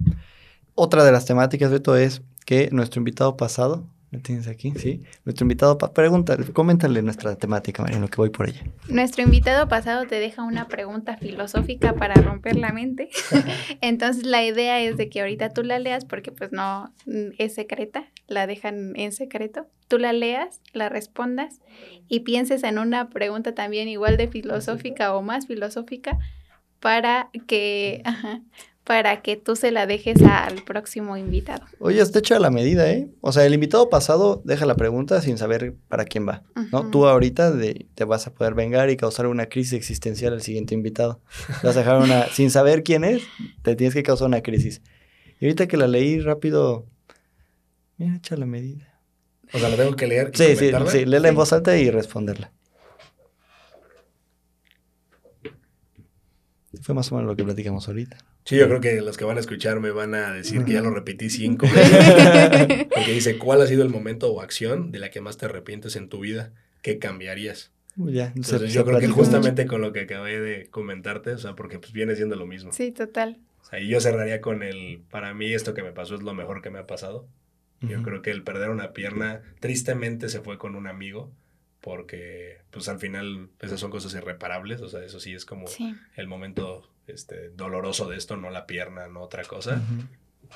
B: Otra de las temáticas, Beto, es que nuestro invitado pasado, ¿Lo tienes aquí? Sí. Nuestro invitado, pregúntale, coméntale nuestra temática, María, en lo que voy por ella.
D: Nuestro invitado pasado te deja una pregunta filosófica para romper la mente. Entonces la idea es de que ahorita tú la leas porque pues no mm, es secreta, la dejan en secreto. Tú la leas, la respondas y pienses en una pregunta también igual de filosófica o más filosófica para que, para que tú se la dejes al próximo invitado.
B: Oye, está hecha la medida, ¿eh? O sea, el invitado pasado deja la pregunta sin saber para quién va, ¿no? Tú ahorita te vas a poder vengar y causar una crisis existencial al siguiente invitado. Vas a dejar una... sin saber quién es, te tienes que causar una crisis. Y ahorita que la leí rápido, mira, echa la medida.
A: O sea, la tengo que leer.
B: sí, sí, sí, léela en voz alta y responderla. Fue más o menos lo que platicamos ahorita.
A: Sí, yo creo que los que van a escuchar me van a decir que ya lo repetí cinco veces. Porque dice, ¿cuál ha sido el momento o acción de la que más te arrepientes en tu vida? ¿Qué cambiarías? Ya, Entonces yo creo que justamente con lo que acabé de comentarte, o sea, porque pues viene siendo lo mismo.
D: Sí, total.
A: O sea, y yo cerraría con el, para mí esto que me pasó es lo mejor que me ha pasado. Yo creo que el perder una pierna, tristemente se fue con un amigo, porque pues al final esas son cosas irreparables, o sea, eso sí es como el momento este, doloroso de esto, no la pierna, no otra cosa.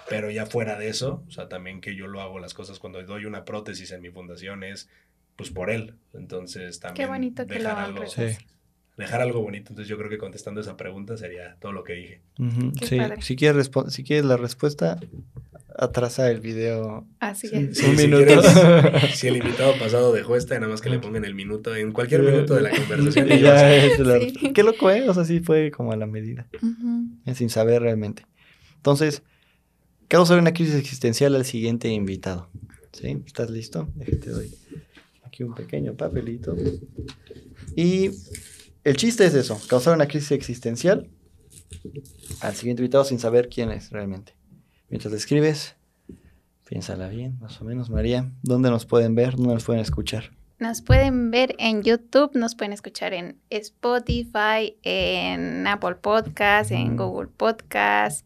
A: Pero ya fuera de eso, o sea, también que yo lo hago las cosas cuando doy una prótesis en mi fundación es pues por él. Entonces también
D: Qué bonito
A: dejar algo, dejar algo bonito. Entonces yo creo que contestando esa pregunta sería todo lo que dije.
B: Sí, si quieres, si quieres la respuesta, atrasa el video.
D: Así es.
B: un minuto.
A: Si, el invitado pasado dejó esta, nada más que le pongan el minuto, en cualquier minuto de la conversación.
B: Qué loco, ¿eh? O sea, sí fue como a la medida. Sin saber realmente. Entonces, causa una crisis existencial al siguiente invitado. ¿Sí? ¿Estás listo? Déjate doy aquí un pequeño papelito. Y el chiste es eso, causar una crisis existencial al siguiente invitado sin saber quién es realmente. Mientras le escribes, piénsala bien, más o menos, María. ¿Dónde nos pueden ver? ¿Dónde nos pueden escuchar?
D: Nos pueden ver en YouTube, nos pueden escuchar en Spotify, en Apple Podcast, en mm. Google Podcast.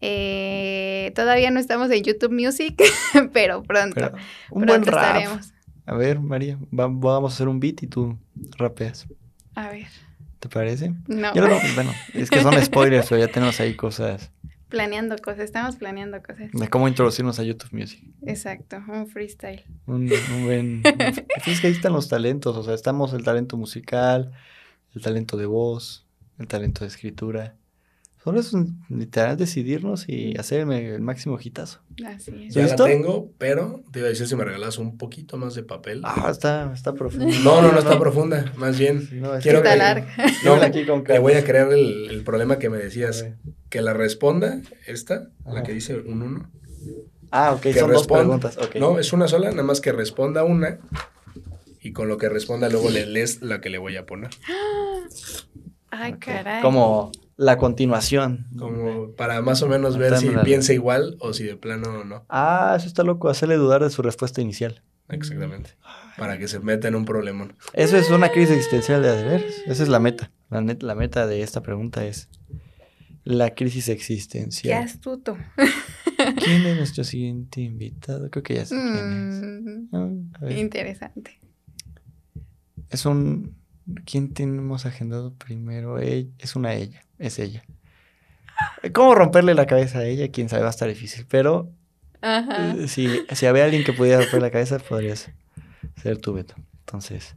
D: Eh, todavía no estamos en YouTube Music, pero pronto.
B: un buen rap. A ver, María, vamos a hacer un beat y tú rapeas.
D: A ver.
B: ¿Te parece?
D: No.
B: bueno, es que son spoilers, pero ya tenemos ahí cosas
D: planeando cosas, estamos planeando cosas.
B: De cómo introducirnos a YouTube Music.
D: Exacto, un freestyle.
B: Un, buen... es que ahí están los talentos, o sea, estamos el talento musical, el talento de voz, el talento de escritura. Solo es literal decidirnos y hacer el, máximo hitazo.
D: Así es.
A: Ya la tengo, pero te iba a decir si me regalas un poquito más de papel.
B: Ah, está, está profunda.
A: No, no, no está profunda. Más bien, quiero que, larga. No, aquí con le voy a crear el, el problema que me decías. Que la responda esta, la que dice un uno.
B: Ah, ok, son dos preguntas.
A: No, es una sola, nada más que responda una. Y con lo que responda luego le lees la que le voy a poner.
D: Ay, caray.
B: Como la continuación.
A: Como para más o menos ver si piensa igual o si de plano no.
B: Ah, eso está loco, hacerle dudar de su respuesta inicial.
A: Exactamente. Para que se meta en un problema.
B: Eso es una crisis existencial de haber. Esa es la meta. La, la meta de esta pregunta es la crisis existencial.
D: Qué astuto.
B: ¿Quién es nuestro siguiente invitado? Creo que ya sé quién es.
D: Mm, ah, interesante.
B: Es un ¿Quién tenemos agendado primero? Es una ella, es ella. ¿Cómo romperle la cabeza a ella? Quién sabe, va a estar difícil. Pero eh, si, si había alguien que pudiera romper la cabeza, podrías ser tú, Beto. Entonces,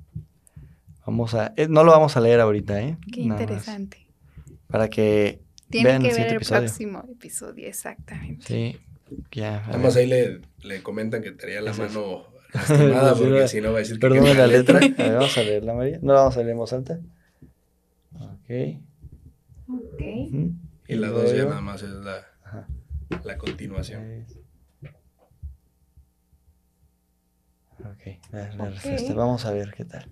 B: vamos a... Eh, no lo vamos a leer ahorita, ¿eh?
D: Qué interesante.
B: para que
D: Tiene vean que ver el próximo episodio, exactamente.
B: Sí, ya.
A: Además ahí le, le comentan que tenía la mano Lastimada, porque si no va a decir
B: que. Perdón la letra. A ver, vamos a leerla, María. No la vamos a leer en voz alta. Ok.
D: Ok.
A: Y la dos ya nada más es la, la continuación.
B: Ok, la, la respuesta. Vamos a ver qué tal.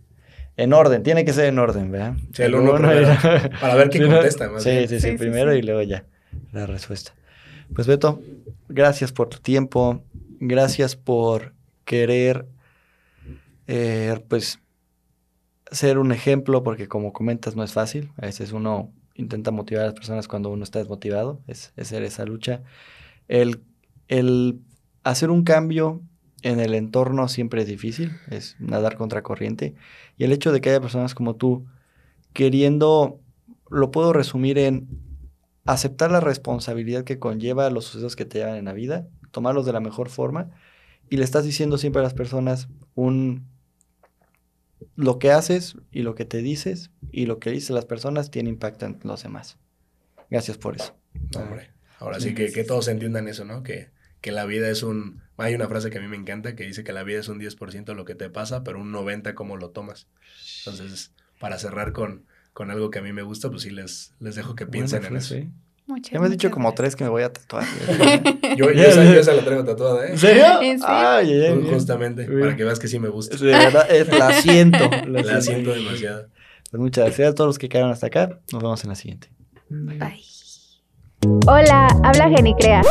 B: En orden, tiene que ser en orden, ¿verdad?
A: Sí, el uno, para ver quién contesta. Más
B: sí, sí, sí, sí, primero y luego ya la respuesta. Pues Beto, gracias por tu tiempo, gracias por querer, eh, pues, ser un ejemplo, porque como comentas no es fácil, a veces uno intenta motivar a las personas cuando uno está desmotivado, es, es esa lucha. El, el hacer un cambio en el entorno siempre es difícil, es nadar contra corriente, y el hecho de que haya personas como tú queriendo, lo puedo resumir en aceptar la responsabilidad que conlleva los sucesos que te llevan en la vida, tomarlos de la mejor forma, y le estás diciendo siempre a las personas un lo que haces y lo que te dices y lo que dices las personas tiene impacto en los demás. Gracias por eso.
A: hombre, ahora sí que, que, todos entiendan eso, ¿no? Que, que la vida es un... Hay una frase que a mí me encanta que dice que la vida es un 10% lo que te pasa, pero un 90% cómo lo tomas. Entonces, para cerrar con, con algo que a mí me gusta, pues sí les, les dejo que piensen en eso.
B: Muchas, ya me has dicho como tres que me voy a tatuar.
A: yo, yo, esa, yo, esa, la traigo tatuada, ¿eh?
B: ¿En serio?
D: ¿En serio?
B: Ay,
A: Justamente, para que veas que sí me gusta.
B: De verdad, es, la siento.
A: La, la siento demasiado.
B: Pues muchas gracias a todos los que quedaron hasta acá. Nos vemos en la siguiente.
D: Bye.
C: Hola, habla Genicrea.